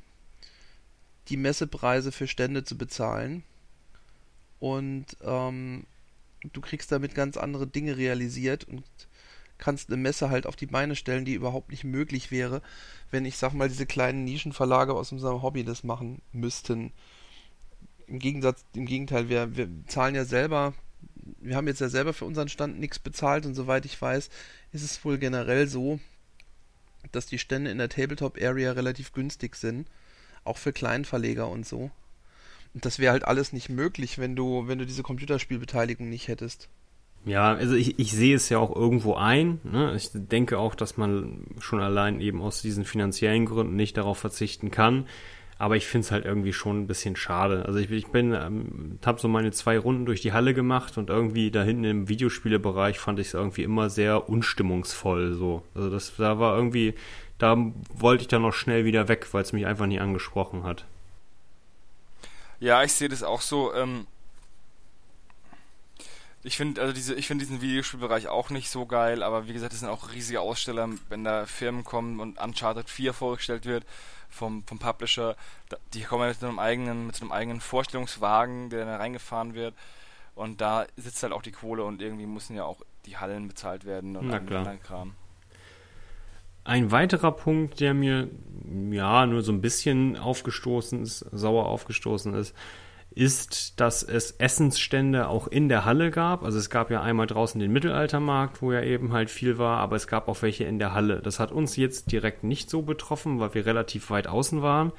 die Messepreise für Stände zu bezahlen. Und ähm, du kriegst damit ganz andere Dinge realisiert und kannst eine Messe halt auf die Beine stellen, die überhaupt nicht möglich wäre, wenn ich sag mal diese kleinen Nischenverlage aus unserem Hobby das machen müssten. Im Gegensatz, im Gegenteil, wir, wir zahlen ja selber, wir haben jetzt ja selber für unseren Stand nichts bezahlt und soweit ich weiß, ist es wohl generell so, dass die Stände in der Tabletop Area relativ günstig sind, auch für Kleinverleger und so. Und das wäre halt alles nicht möglich, wenn du, wenn du diese Computerspielbeteiligung nicht hättest. Ja, also ich, ich sehe es ja auch irgendwo ein. Ne? Ich denke auch, dass man schon allein eben aus diesen finanziellen Gründen nicht darauf verzichten kann. Aber ich finde es halt irgendwie schon ein bisschen schade. Also ich, ich bin, ähm, habe so meine zwei Runden durch die Halle gemacht und irgendwie da hinten im Videospielebereich fand ich es irgendwie immer sehr unstimmungsvoll. So, also das, da war irgendwie, da wollte ich dann noch schnell wieder weg, weil es mich einfach nie angesprochen hat. Ja, ich sehe das auch so. Ähm ich finde also diese, ich finde diesen Videospielbereich auch nicht so geil, aber wie gesagt, es sind auch riesige Aussteller, wenn da Firmen kommen und Uncharted 4 vorgestellt wird vom, vom Publisher, die kommen mit einem eigenen, mit so einem eigenen Vorstellungswagen, der dann reingefahren wird. Und da sitzt halt auch die Kohle und irgendwie müssen ja auch die Hallen bezahlt werden und anderen Kram. Ein weiterer Punkt, der mir ja nur so ein bisschen aufgestoßen ist, sauer aufgestoßen ist, ist, dass es Essensstände auch in der Halle gab. Also es gab ja einmal draußen den Mittelaltermarkt, wo ja eben halt viel war, aber es gab auch welche in der Halle. Das hat uns jetzt direkt nicht so betroffen, weil wir relativ weit außen waren.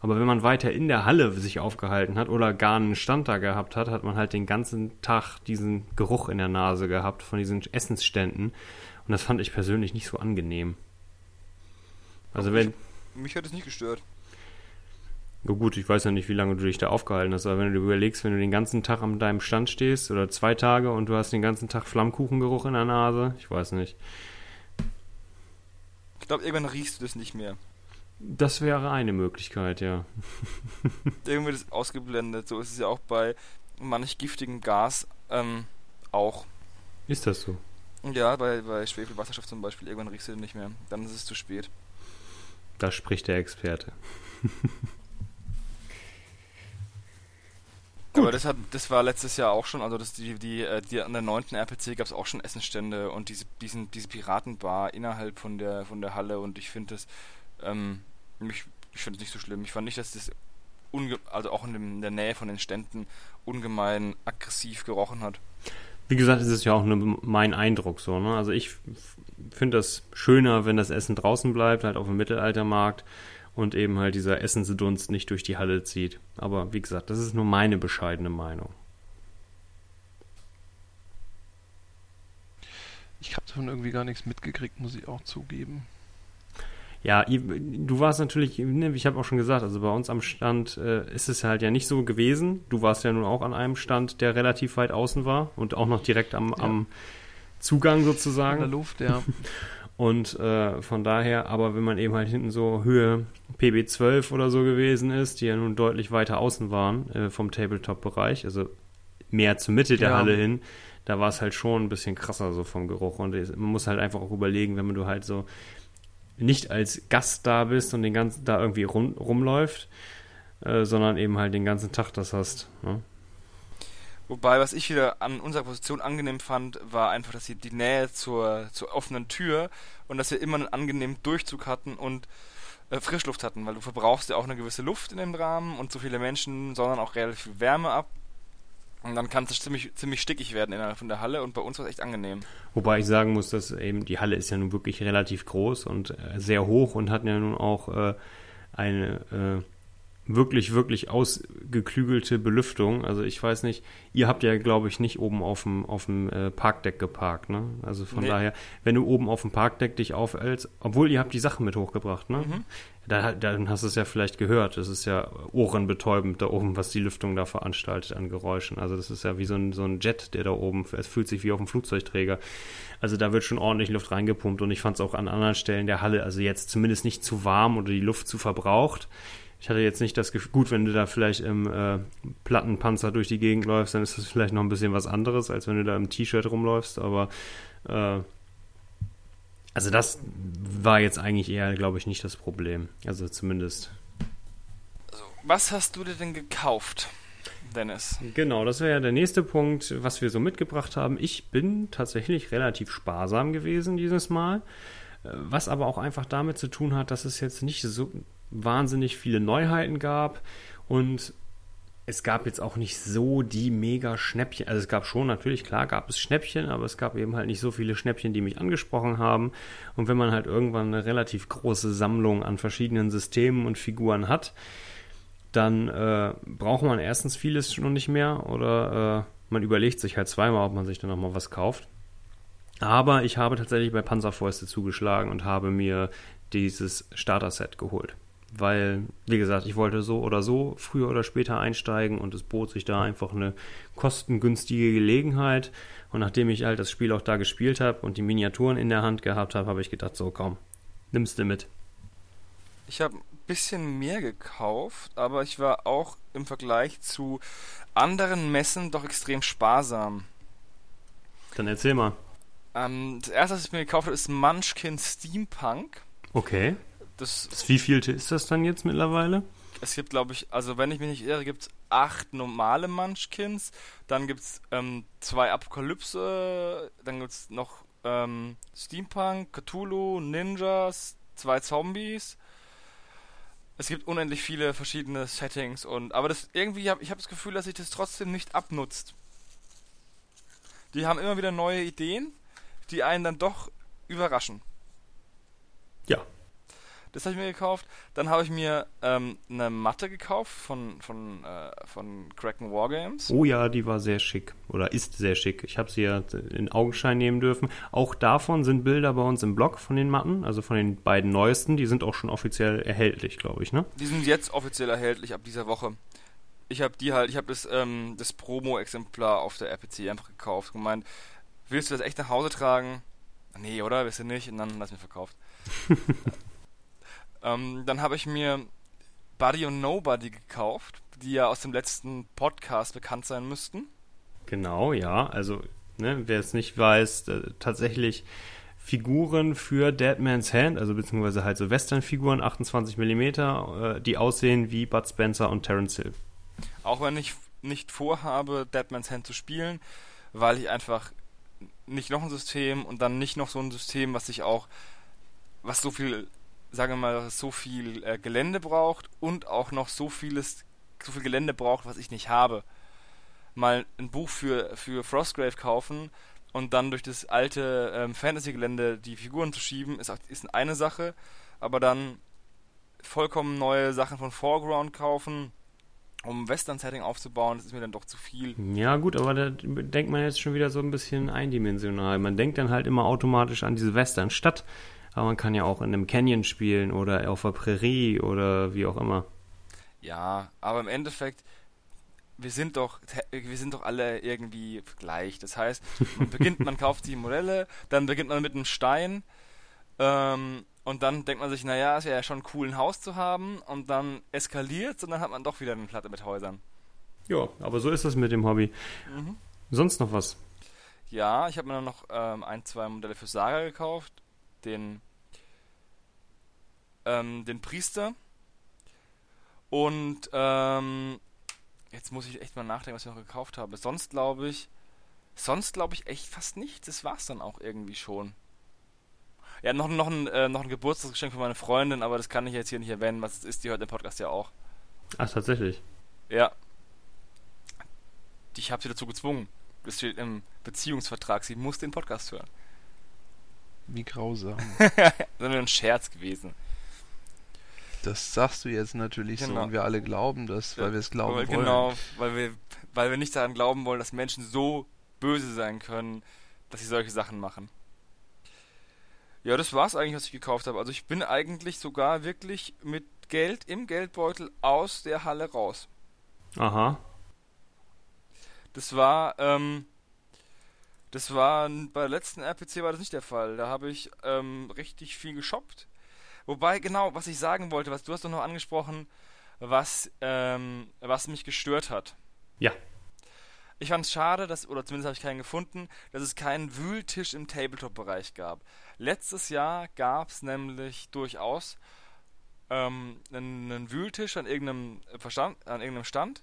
Aber wenn man weiter in der Halle sich aufgehalten hat oder gar einen Stand da gehabt hat, hat man halt den ganzen Tag diesen Geruch in der Nase gehabt von diesen Essensständen. Und das fand ich persönlich nicht so angenehm. Also wenn. Mich hat es nicht gestört. Ja gut, ich weiß ja nicht, wie lange du dich da aufgehalten hast, aber wenn du dir überlegst, wenn du den ganzen Tag an deinem Stand stehst oder zwei Tage und du hast den ganzen Tag Flammkuchengeruch in der Nase, ich weiß nicht. Ich glaube, irgendwann riechst du das nicht mehr. Das wäre eine Möglichkeit, ja. [laughs] Irgendwie ist ausgeblendet. So ist es ja auch bei manch giftigem Gas ähm, auch. Ist das so? Ja, bei, bei Schwefelwasserstoff zum Beispiel. Irgendwann riechst du den nicht mehr. Dann ist es zu spät. Da spricht der Experte. [laughs] Gut. Aber das, hat, das war letztes Jahr auch schon, also das, die, die, äh, die an der 9. RPC gab es auch schon Essenstände und diese, diesen, diese Piratenbar innerhalb von der, von der Halle und ich finde das, ähm, ich, ich finde es nicht so schlimm. Ich fand nicht, dass das also auch in, dem, in der Nähe von den Ständen ungemein aggressiv gerochen hat. Wie gesagt, es ist ja auch nur mein Eindruck so, ne? Also ich finde das schöner, wenn das Essen draußen bleibt, halt auf dem Mittelaltermarkt und eben halt dieser Essensdunst nicht durch die Halle zieht. Aber wie gesagt, das ist nur meine bescheidene Meinung. Ich habe davon irgendwie gar nichts mitgekriegt, muss ich auch zugeben. Ja, du warst natürlich, ne, ich habe auch schon gesagt, also bei uns am Stand äh, ist es halt ja nicht so gewesen. Du warst ja nun auch an einem Stand, der relativ weit außen war und auch noch direkt am, ja. am Zugang sozusagen. In der Luft, ja. [laughs] Und äh, von daher, aber wenn man eben halt hinten so Höhe PB12 oder so gewesen ist, die ja nun deutlich weiter außen waren äh, vom Tabletop-Bereich, also mehr zur Mitte der ja. Halle hin, da war es halt schon ein bisschen krasser so vom Geruch. Und man muss halt einfach auch überlegen, wenn man du halt so nicht als Gast da bist und den ganzen da irgendwie rum, rumläuft, äh, sondern eben halt den ganzen Tag das hast. Ne? Wobei, was ich wieder an unserer Position angenehm fand, war einfach, dass sie die Nähe zur, zur offenen Tür und dass wir immer einen angenehmen Durchzug hatten und äh, Frischluft hatten, weil du verbrauchst ja auch eine gewisse Luft in dem Rahmen und so viele Menschen sondern auch relativ viel Wärme ab. Und dann kann es ziemlich, ziemlich stickig werden innerhalb von der Halle und bei uns war es echt angenehm. Wobei ich sagen muss, dass eben die Halle ist ja nun wirklich relativ groß und äh, sehr hoch und hat ja nun auch äh, eine äh, wirklich, wirklich ausgeklügelte Belüftung. Also ich weiß nicht, ihr habt ja, glaube ich, nicht oben auf dem, auf dem äh, Parkdeck geparkt, ne? Also von nee. daher, wenn du oben auf dem Parkdeck dich aufhältst, obwohl ihr habt die Sachen mit hochgebracht, ne? Mhm. Da, dann hast du es ja vielleicht gehört. Das ist ja ohrenbetäubend da oben, was die Lüftung da veranstaltet an Geräuschen. Also das ist ja wie so ein, so ein Jet, der da oben, es fühlt sich wie auf einem Flugzeugträger. Also da wird schon ordentlich Luft reingepumpt und ich fand es auch an anderen Stellen der Halle, also jetzt zumindest nicht zu warm oder die Luft zu verbraucht. Ich hatte jetzt nicht das Gefühl, gut, wenn du da vielleicht im äh, Plattenpanzer durch die Gegend läufst, dann ist das vielleicht noch ein bisschen was anderes, als wenn du da im T-Shirt rumläufst, aber äh, also das war jetzt eigentlich eher, glaube ich, nicht das Problem. Also zumindest. Also, was hast du dir denn gekauft, Dennis? Genau, das wäre ja der nächste Punkt, was wir so mitgebracht haben. Ich bin tatsächlich relativ sparsam gewesen dieses Mal, äh, was aber auch einfach damit zu tun hat, dass es jetzt nicht so wahnsinnig viele Neuheiten gab und es gab jetzt auch nicht so die mega Schnäppchen. Also es gab schon, natürlich, klar gab es Schnäppchen, aber es gab eben halt nicht so viele Schnäppchen, die mich angesprochen haben. Und wenn man halt irgendwann eine relativ große Sammlung an verschiedenen Systemen und Figuren hat, dann äh, braucht man erstens vieles schon nicht mehr oder äh, man überlegt sich halt zweimal, ob man sich dann nochmal was kauft. Aber ich habe tatsächlich bei Panzerfäuste zugeschlagen und habe mir dieses Starter-Set geholt weil, wie gesagt, ich wollte so oder so früher oder später einsteigen und es bot sich da einfach eine kostengünstige Gelegenheit. Und nachdem ich halt das Spiel auch da gespielt habe und die Miniaturen in der Hand gehabt habe, habe ich gedacht, so komm, nimmst du mit. Ich habe ein bisschen mehr gekauft, aber ich war auch im Vergleich zu anderen Messen doch extrem sparsam. Dann erzähl mal. Ähm, das erste, was ich mir gekauft habe, ist Munchkin Steampunk. Okay. Das, das wievielte ist das dann jetzt mittlerweile? Es gibt, glaube ich, also wenn ich mich nicht irre, gibt es acht normale Munchkins, dann gibt es ähm, zwei Apokalypse, dann gibt es noch ähm, Steampunk, Cthulhu, Ninjas, zwei Zombies. Es gibt unendlich viele verschiedene Settings und aber das irgendwie hab, ich habe das Gefühl, dass sich das trotzdem nicht abnutzt. Die haben immer wieder neue Ideen, die einen dann doch überraschen. Ja, das habe ich mir gekauft. Dann habe ich mir ähm, eine Matte gekauft von, von, äh, von Kraken Wargames. Oh ja, die war sehr schick. Oder ist sehr schick. Ich habe sie ja in Augenschein nehmen dürfen. Auch davon sind Bilder bei uns im Blog von den Matten, also von den beiden neuesten. Die sind auch schon offiziell erhältlich, glaube ich, ne? Die sind jetzt offiziell erhältlich ab dieser Woche. Ich habe die halt, ich habe das, ähm, das Promo-Exemplar auf der RPC einfach gekauft. Gemeint, willst du das echt nach Hause tragen? Nee, oder? Willst du nicht? Und dann lass mir verkauft. [laughs] Ähm, dann habe ich mir Buddy und Nobody gekauft, die ja aus dem letzten Podcast bekannt sein müssten. Genau, ja. Also, ne, wer es nicht weiß, äh, tatsächlich Figuren für Dead Man's Hand, also beziehungsweise halt so Western-Figuren, 28 mm, äh, die aussehen wie Bud Spencer und Terence Hill. Auch wenn ich nicht vorhabe, Dead Man's Hand zu spielen, weil ich einfach nicht noch ein System und dann nicht noch so ein System, was sich auch, was so viel sagen wir mal, so viel äh, Gelände braucht und auch noch so vieles, so viel Gelände braucht, was ich nicht habe. Mal ein Buch für, für Frostgrave kaufen und dann durch das alte ähm, Fantasy-Gelände die Figuren zu schieben, ist, ist eine Sache, aber dann vollkommen neue Sachen von Foreground kaufen, um Western-Setting aufzubauen, das ist mir dann doch zu viel. Ja, gut, aber da denkt man jetzt schon wieder so ein bisschen eindimensional. Man denkt dann halt immer automatisch an diese Western-Stadt aber man kann ja auch in einem Canyon spielen oder auf der Prärie oder wie auch immer. Ja, aber im Endeffekt, wir sind doch, wir sind doch alle irgendwie gleich. Das heißt, man beginnt, man kauft die Modelle, dann beginnt man mit einem Stein, ähm, und dann denkt man sich, naja, es wäre ja schon cool, ein Haus zu haben, und dann eskaliert und dann hat man doch wieder eine Platte mit Häusern. Ja, aber so ist es mit dem Hobby. Mhm. Sonst noch was? Ja, ich habe mir noch ähm, ein, zwei Modelle für Saga gekauft. Den ähm, den Priester. Und ähm, jetzt muss ich echt mal nachdenken, was ich noch gekauft habe. Sonst glaube ich, sonst glaube ich echt fast nicht. Das war es dann auch irgendwie schon. Ja, noch, noch, ein, äh, noch ein Geburtstagsgeschenk für meine Freundin, aber das kann ich jetzt hier nicht erwähnen, was es ist. Die hört den Podcast ja auch. Ach, tatsächlich? Ja. Ich habe sie dazu gezwungen. Das steht im Beziehungsvertrag. Sie muss den Podcast hören. Wie grausam. [laughs] das ist nur ein Scherz gewesen das sagst du jetzt natürlich genau. so und wir alle glauben das, weil ja, wir es glauben weil, wollen. Genau, weil wir, weil wir nicht daran glauben wollen, dass Menschen so böse sein können, dass sie solche Sachen machen. Ja, das war's eigentlich, was ich gekauft habe. Also ich bin eigentlich sogar wirklich mit Geld im Geldbeutel aus der Halle raus. Aha. Das war, ähm, das war bei der letzten RPC war das nicht der Fall. Da habe ich ähm, richtig viel geshoppt. Wobei, genau, was ich sagen wollte, was du hast doch noch angesprochen, was, ähm, was mich gestört hat. Ja. Ich fand es schade, dass, oder zumindest habe ich keinen gefunden, dass es keinen Wühltisch im Tabletop-Bereich gab. Letztes Jahr gab es nämlich durchaus ähm, einen, einen, Wühltisch an irgendeinem, Verstand, an irgendeinem Stand,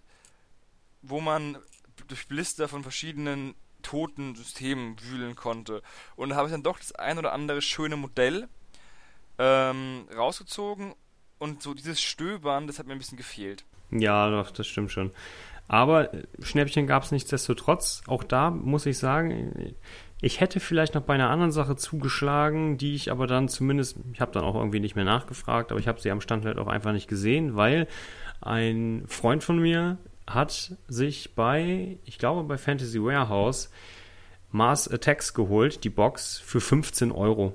wo man durch Blister von verschiedenen toten Systemen wühlen konnte. Und da habe ich dann doch das ein oder andere schöne Modell ähm, rausgezogen und so dieses Stöbern, das hat mir ein bisschen gefehlt. Ja, doch, das stimmt schon. Aber äh, Schnäppchen gab es nichtsdestotrotz. Auch da muss ich sagen, ich hätte vielleicht noch bei einer anderen Sache zugeschlagen, die ich aber dann zumindest, ich habe dann auch irgendwie nicht mehr nachgefragt, aber ich habe sie am Stand halt auch einfach nicht gesehen, weil ein Freund von mir hat sich bei, ich glaube bei Fantasy Warehouse, Mars Attacks geholt, die Box, für 15 Euro.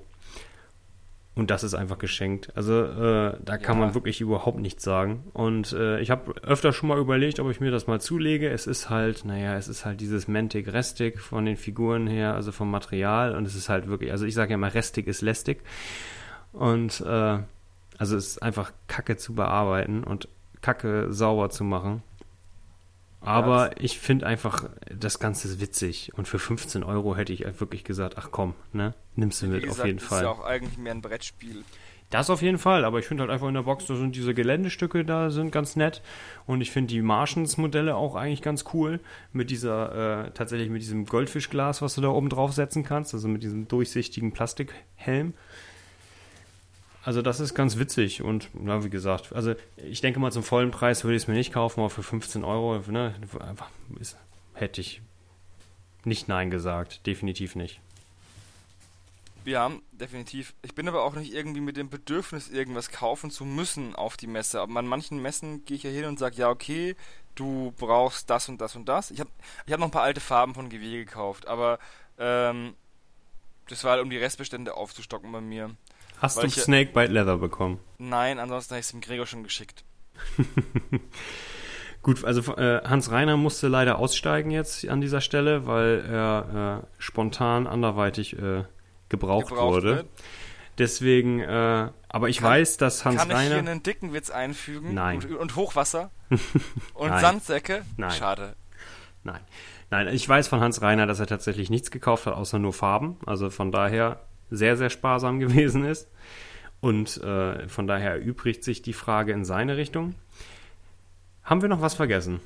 Und das ist einfach geschenkt. Also äh, da kann ja. man wirklich überhaupt nichts sagen. Und äh, ich habe öfter schon mal überlegt, ob ich mir das mal zulege. Es ist halt, naja, es ist halt dieses Mantic Restic von den Figuren her, also vom Material. Und es ist halt wirklich, also ich sage ja mal, Restic ist lästig. Und äh, also es ist einfach Kacke zu bearbeiten und Kacke sauber zu machen. Aber ja, ich finde einfach, das Ganze ist witzig. Und für 15 Euro hätte ich wirklich gesagt, ach komm, ne? Nimmst du mit, gesagt, auf jeden Fall. Das ist ja auch eigentlich mehr ein Brettspiel. Das auf jeden Fall, aber ich finde halt einfach in der Box, da sind diese Geländestücke da, sind ganz nett. Und ich finde die Martians-Modelle auch eigentlich ganz cool. Mit dieser, äh, tatsächlich mit diesem Goldfischglas, was du da oben drauf setzen kannst, also mit diesem durchsichtigen Plastikhelm. Also das ist ganz witzig und ja, wie gesagt, also ich denke mal zum vollen Preis würde ich es mir nicht kaufen, aber für 15 Euro ne, ist, hätte ich nicht Nein gesagt, definitiv nicht. Ja, definitiv. Ich bin aber auch nicht irgendwie mit dem Bedürfnis, irgendwas kaufen zu müssen auf die Messe. Aber an manchen Messen gehe ich ja hin und sage, ja, okay, du brauchst das und das und das. Ich habe ich hab noch ein paar alte Farben von GW gekauft, aber ähm, das war halt, um die Restbestände aufzustocken bei mir. Hast du Snakebite Leather bekommen? Nein, ansonsten habe ich es dem Gregor schon geschickt. [laughs] Gut, also äh, Hans Reiner musste leider aussteigen jetzt an dieser Stelle, weil er äh, spontan anderweitig äh, gebraucht, gebraucht, wurde. Wird. Deswegen, äh, aber ich kann, weiß, dass Hans kann Reiner. Kann ich hier einen dicken Witz einfügen? Nein. Und, und Hochwasser? [laughs] und Nein. Sandsäcke? Nein. Schade. Nein. Nein, ich weiß von Hans Reiner, dass er tatsächlich nichts gekauft hat, außer nur Farben. Also von daher sehr, sehr sparsam [laughs] gewesen ist. Und äh, von daher erübrigt sich die Frage in seine Richtung. Haben wir noch was vergessen?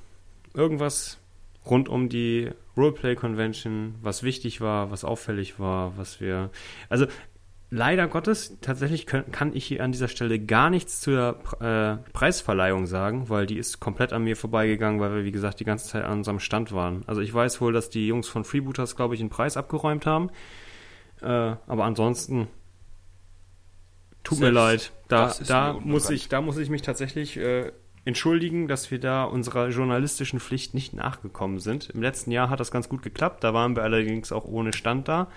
Irgendwas rund um die Roleplay Convention, was wichtig war, was auffällig war, was wir. Also leider Gottes, tatsächlich können, kann ich hier an dieser Stelle gar nichts zur äh, Preisverleihung sagen, weil die ist komplett an mir vorbeigegangen, weil wir, wie gesagt, die ganze Zeit an unserem Stand waren. Also ich weiß wohl, dass die Jungs von Freebooters, glaube ich, einen Preis abgeräumt haben. Äh, aber ansonsten tut Selbst mir leid. Da, da muss ich, da muss ich mich tatsächlich äh, entschuldigen, dass wir da unserer journalistischen Pflicht nicht nachgekommen sind. Im letzten Jahr hat das ganz gut geklappt. Da waren wir allerdings auch ohne Stand da.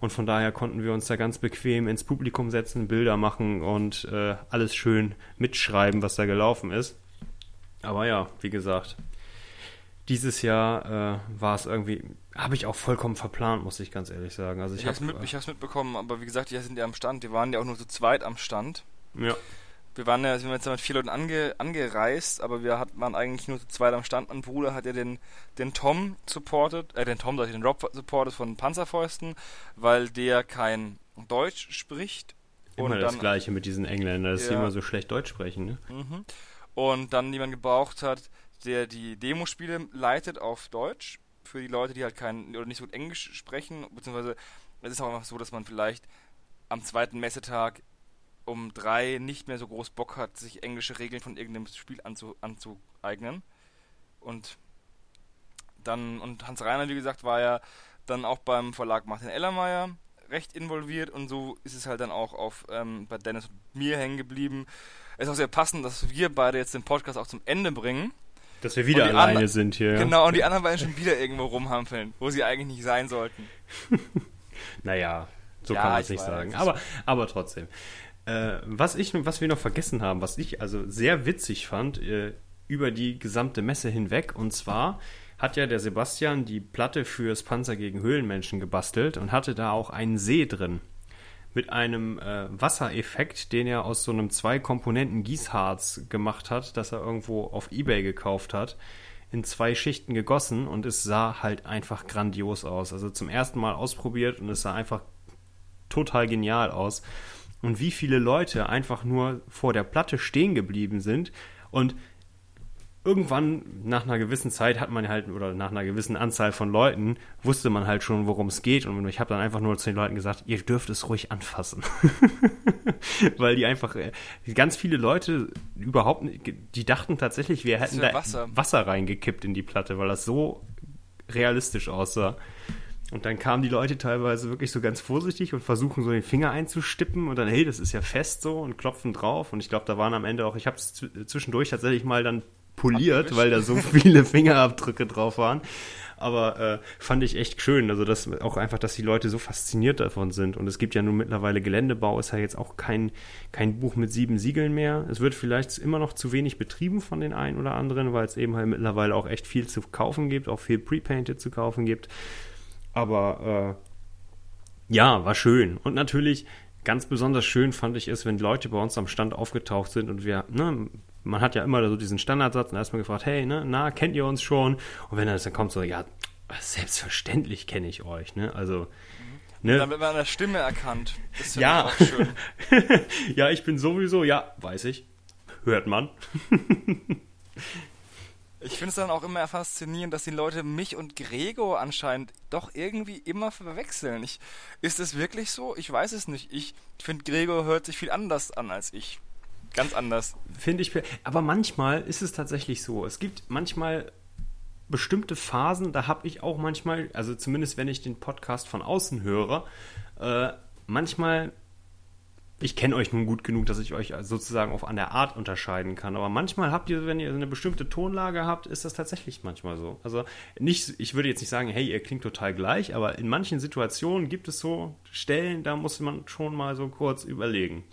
Und von daher konnten wir uns da ganz bequem ins Publikum setzen, Bilder machen und äh, alles schön mitschreiben, was da gelaufen ist. Aber ja, wie gesagt, dieses Jahr äh, war es irgendwie, habe ich auch vollkommen verplant, muss ich ganz ehrlich sagen. Also ich, ich habe es mit, äh, mitbekommen, aber wie gesagt, die sind ja am Stand. Die waren ja auch nur zu zweit am Stand. Ja. Wir waren ja, sind jetzt mit vier Leuten ange, angereist, aber wir hat, waren eigentlich nur zu zweit am Stand. Mein Bruder hat ja den, den Tom supportet, äh, den Tom, sag ich, den Rob supportet von Panzerfäusten, weil der kein Deutsch spricht. Immer und das dann, Gleiche mit diesen Engländern, dass ja. sie immer so schlecht Deutsch sprechen, ne? Mhm. Und dann jemand gebraucht hat, der die Demospiele leitet auf Deutsch für die Leute, die halt kein oder nicht so gut Englisch sprechen, beziehungsweise es ist auch einfach so, dass man vielleicht am zweiten Messetag um drei nicht mehr so groß Bock hat, sich englische Regeln von irgendeinem Spiel anzu, anzueignen. Und dann, und Hans Reiner, wie gesagt, war ja dann auch beim Verlag Martin Ellermeier recht involviert und so ist es halt dann auch auf ähm, bei Dennis und mir hängen geblieben. Es ist auch sehr passend, dass wir beide jetzt den Podcast auch zum Ende bringen. Dass wir wieder alleine andre, sind hier. Genau, und die anderen beiden schon wieder irgendwo rumhampeln, wo sie eigentlich nicht sein sollten. [laughs] naja, So Ja, kann man es nicht weiß. sagen. Aber, aber trotzdem. Äh, was, ich, was wir noch vergessen haben, was ich also sehr witzig fand, äh, über die gesamte Messe hinweg, und zwar hat ja der Sebastian die Platte fürs Panzer gegen Höhlenmenschen gebastelt und hatte da auch einen See drin. Mit einem äh, Wassereffekt, den er aus so einem Zwei-Komponenten-Gießharz gemacht hat, das er irgendwo auf Ebay gekauft hat, in zwei Schichten gegossen und es sah halt einfach grandios aus. Also zum ersten Mal ausprobiert und es sah einfach total genial aus. Und wie viele Leute einfach nur vor der Platte stehen geblieben sind und irgendwann nach einer gewissen Zeit hat man halt, oder nach einer gewissen Anzahl von Leuten, wusste man halt schon, worum es geht. Und ich habe dann einfach nur zu den Leuten gesagt, ihr dürft es ruhig anfassen. [laughs] Weil die einfach, äh, ganz viele Leute überhaupt die dachten tatsächlich, wir hätten da Wasser. Wasser reingekippt in die Platte, weil das so realistisch aussah. Und dann kamen die Leute teilweise wirklich so ganz vorsichtig und versuchen so den Finger einzustippen und dann, hey, das ist ja fest so und klopfen drauf. Und ich glaube, da waren am Ende auch, ich habe es zwischendurch tatsächlich mal dann poliert, Abgewischt. weil da so viele [laughs] Fingerabdrücke drauf waren. Aber äh, fand ich echt schön. Also das auch einfach, dass die Leute so fasziniert davon sind. Und es gibt ja nun mittlerweile Geländebau, ist ja jetzt auch kein, kein Buch mit sieben Siegeln mehr. Es wird vielleicht immer noch zu wenig betrieben von den einen oder anderen, weil es eben halt mittlerweile auch echt viel zu kaufen gibt, auch viel Pre-Painted zu kaufen gibt. Aber äh, ja, war schön. Und natürlich ganz besonders schön fand ich es, wenn Leute bei uns am Stand aufgetaucht sind und wir, ne, man hat ja immer so diesen Standardsatz und erstmal gefragt, hey, ne, na, kennt ihr uns schon? Und wenn das dann kommt, so, ja, selbstverständlich kenne ich euch, ne? Also, ne? Dann wird man an der Stimme erkannt. Das Ja. auch schön. [laughs] ja, ich bin sowieso, ja, weiß ich. Hört man. [laughs] Ich finde es dann auch immer faszinierend, dass die Leute mich und Gregor anscheinend doch irgendwie immer verwechseln. Ich, ist es wirklich so? Ich weiß es nicht. Ich finde, Gregor hört sich viel anders an als ich. Ganz anders. Finde ich. Aber manchmal ist es tatsächlich so. Es gibt manchmal bestimmte Phasen, da habe ich auch manchmal, also zumindest wenn ich den Podcast von außen höre, äh, manchmal, ich kenne euch nun gut genug, dass ich euch sozusagen auch an der Art unterscheiden kann, aber manchmal habt ihr, wenn ihr eine bestimmte Tonlage habt, ist das tatsächlich manchmal so. Also nicht, ich würde jetzt nicht sagen, hey, ihr klingt total gleich, aber in manchen Situationen gibt es so Stellen, da muss man schon mal so kurz überlegen.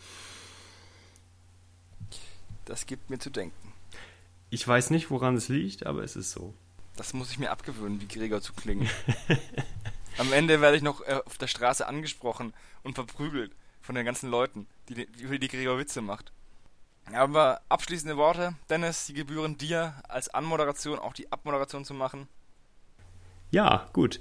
Das gibt mir zu denken. Ich weiß nicht, woran es liegt, aber es ist so. Das muss ich mir abgewöhnen, wie Gregor zu klingen. [laughs] Am Ende werde ich noch äh, auf der Straße angesprochen und verprügelt von den ganzen Leuten, die, über die Gregor Witze macht. Aber abschließende Worte, Dennis, die gebühren dir als Anmoderation auch die Abmoderation zu machen. Ja, gut.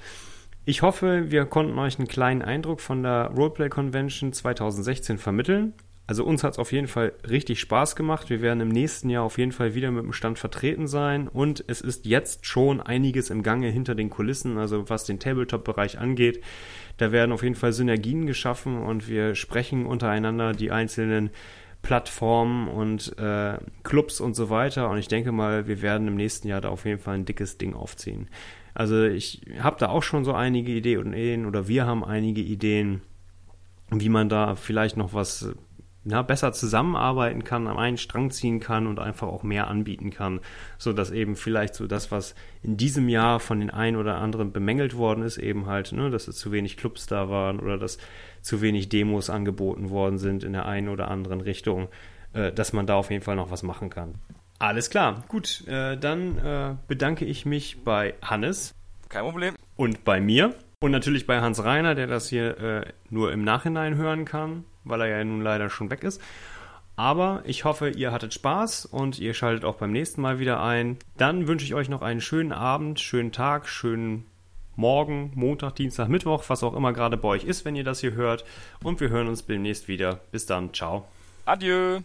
Ich hoffe, wir konnten euch einen kleinen Eindruck von der Roleplay Convention 2016 vermitteln. Also uns hat es auf jeden Fall richtig Spaß gemacht. Wir werden im nächsten Jahr auf jeden Fall wieder mit dem Stand vertreten sein und es ist jetzt schon einiges im Gange hinter den Kulissen, also was den Tabletop-Bereich angeht. Da werden auf jeden Fall Synergien geschaffen und wir sprechen untereinander die einzelnen Plattformen und äh, Clubs und so weiter. Und ich denke mal, wir werden im nächsten Jahr da auf jeden Fall ein dickes Ding aufziehen. Also ich habe da auch schon so einige Ideen oder wir haben einige Ideen, wie man da vielleicht noch was ja, besser zusammenarbeiten kann, am einen Strang ziehen kann und einfach auch mehr anbieten kann, so dass eben vielleicht so das, was in diesem Jahr von den einen oder anderen bemängelt worden ist, eben halt, ne, dass es zu wenig Clubs da waren oder dass zu wenig Demos angeboten worden sind in der einen oder anderen Richtung, äh, dass man da auf jeden Fall noch was machen kann. Alles klar, gut, äh, dann äh, bedanke ich mich bei Hannes Kein Problem. und bei mir und natürlich bei Hans Reiner, der das hier äh, nur im Nachhinein hören kann, weil er ja nun leider schon weg ist. Aber ich hoffe, ihr hattet Spaß und ihr schaltet auch beim nächsten Mal wieder ein. Dann wünsche ich euch noch einen schönen Abend, schönen Tag, schönen Morgen, Montag, Dienstag, Mittwoch, was auch immer gerade bei euch ist, wenn ihr das hier hört. Und wir hören uns demnächst wieder. Bis dann, ciao. Adieu.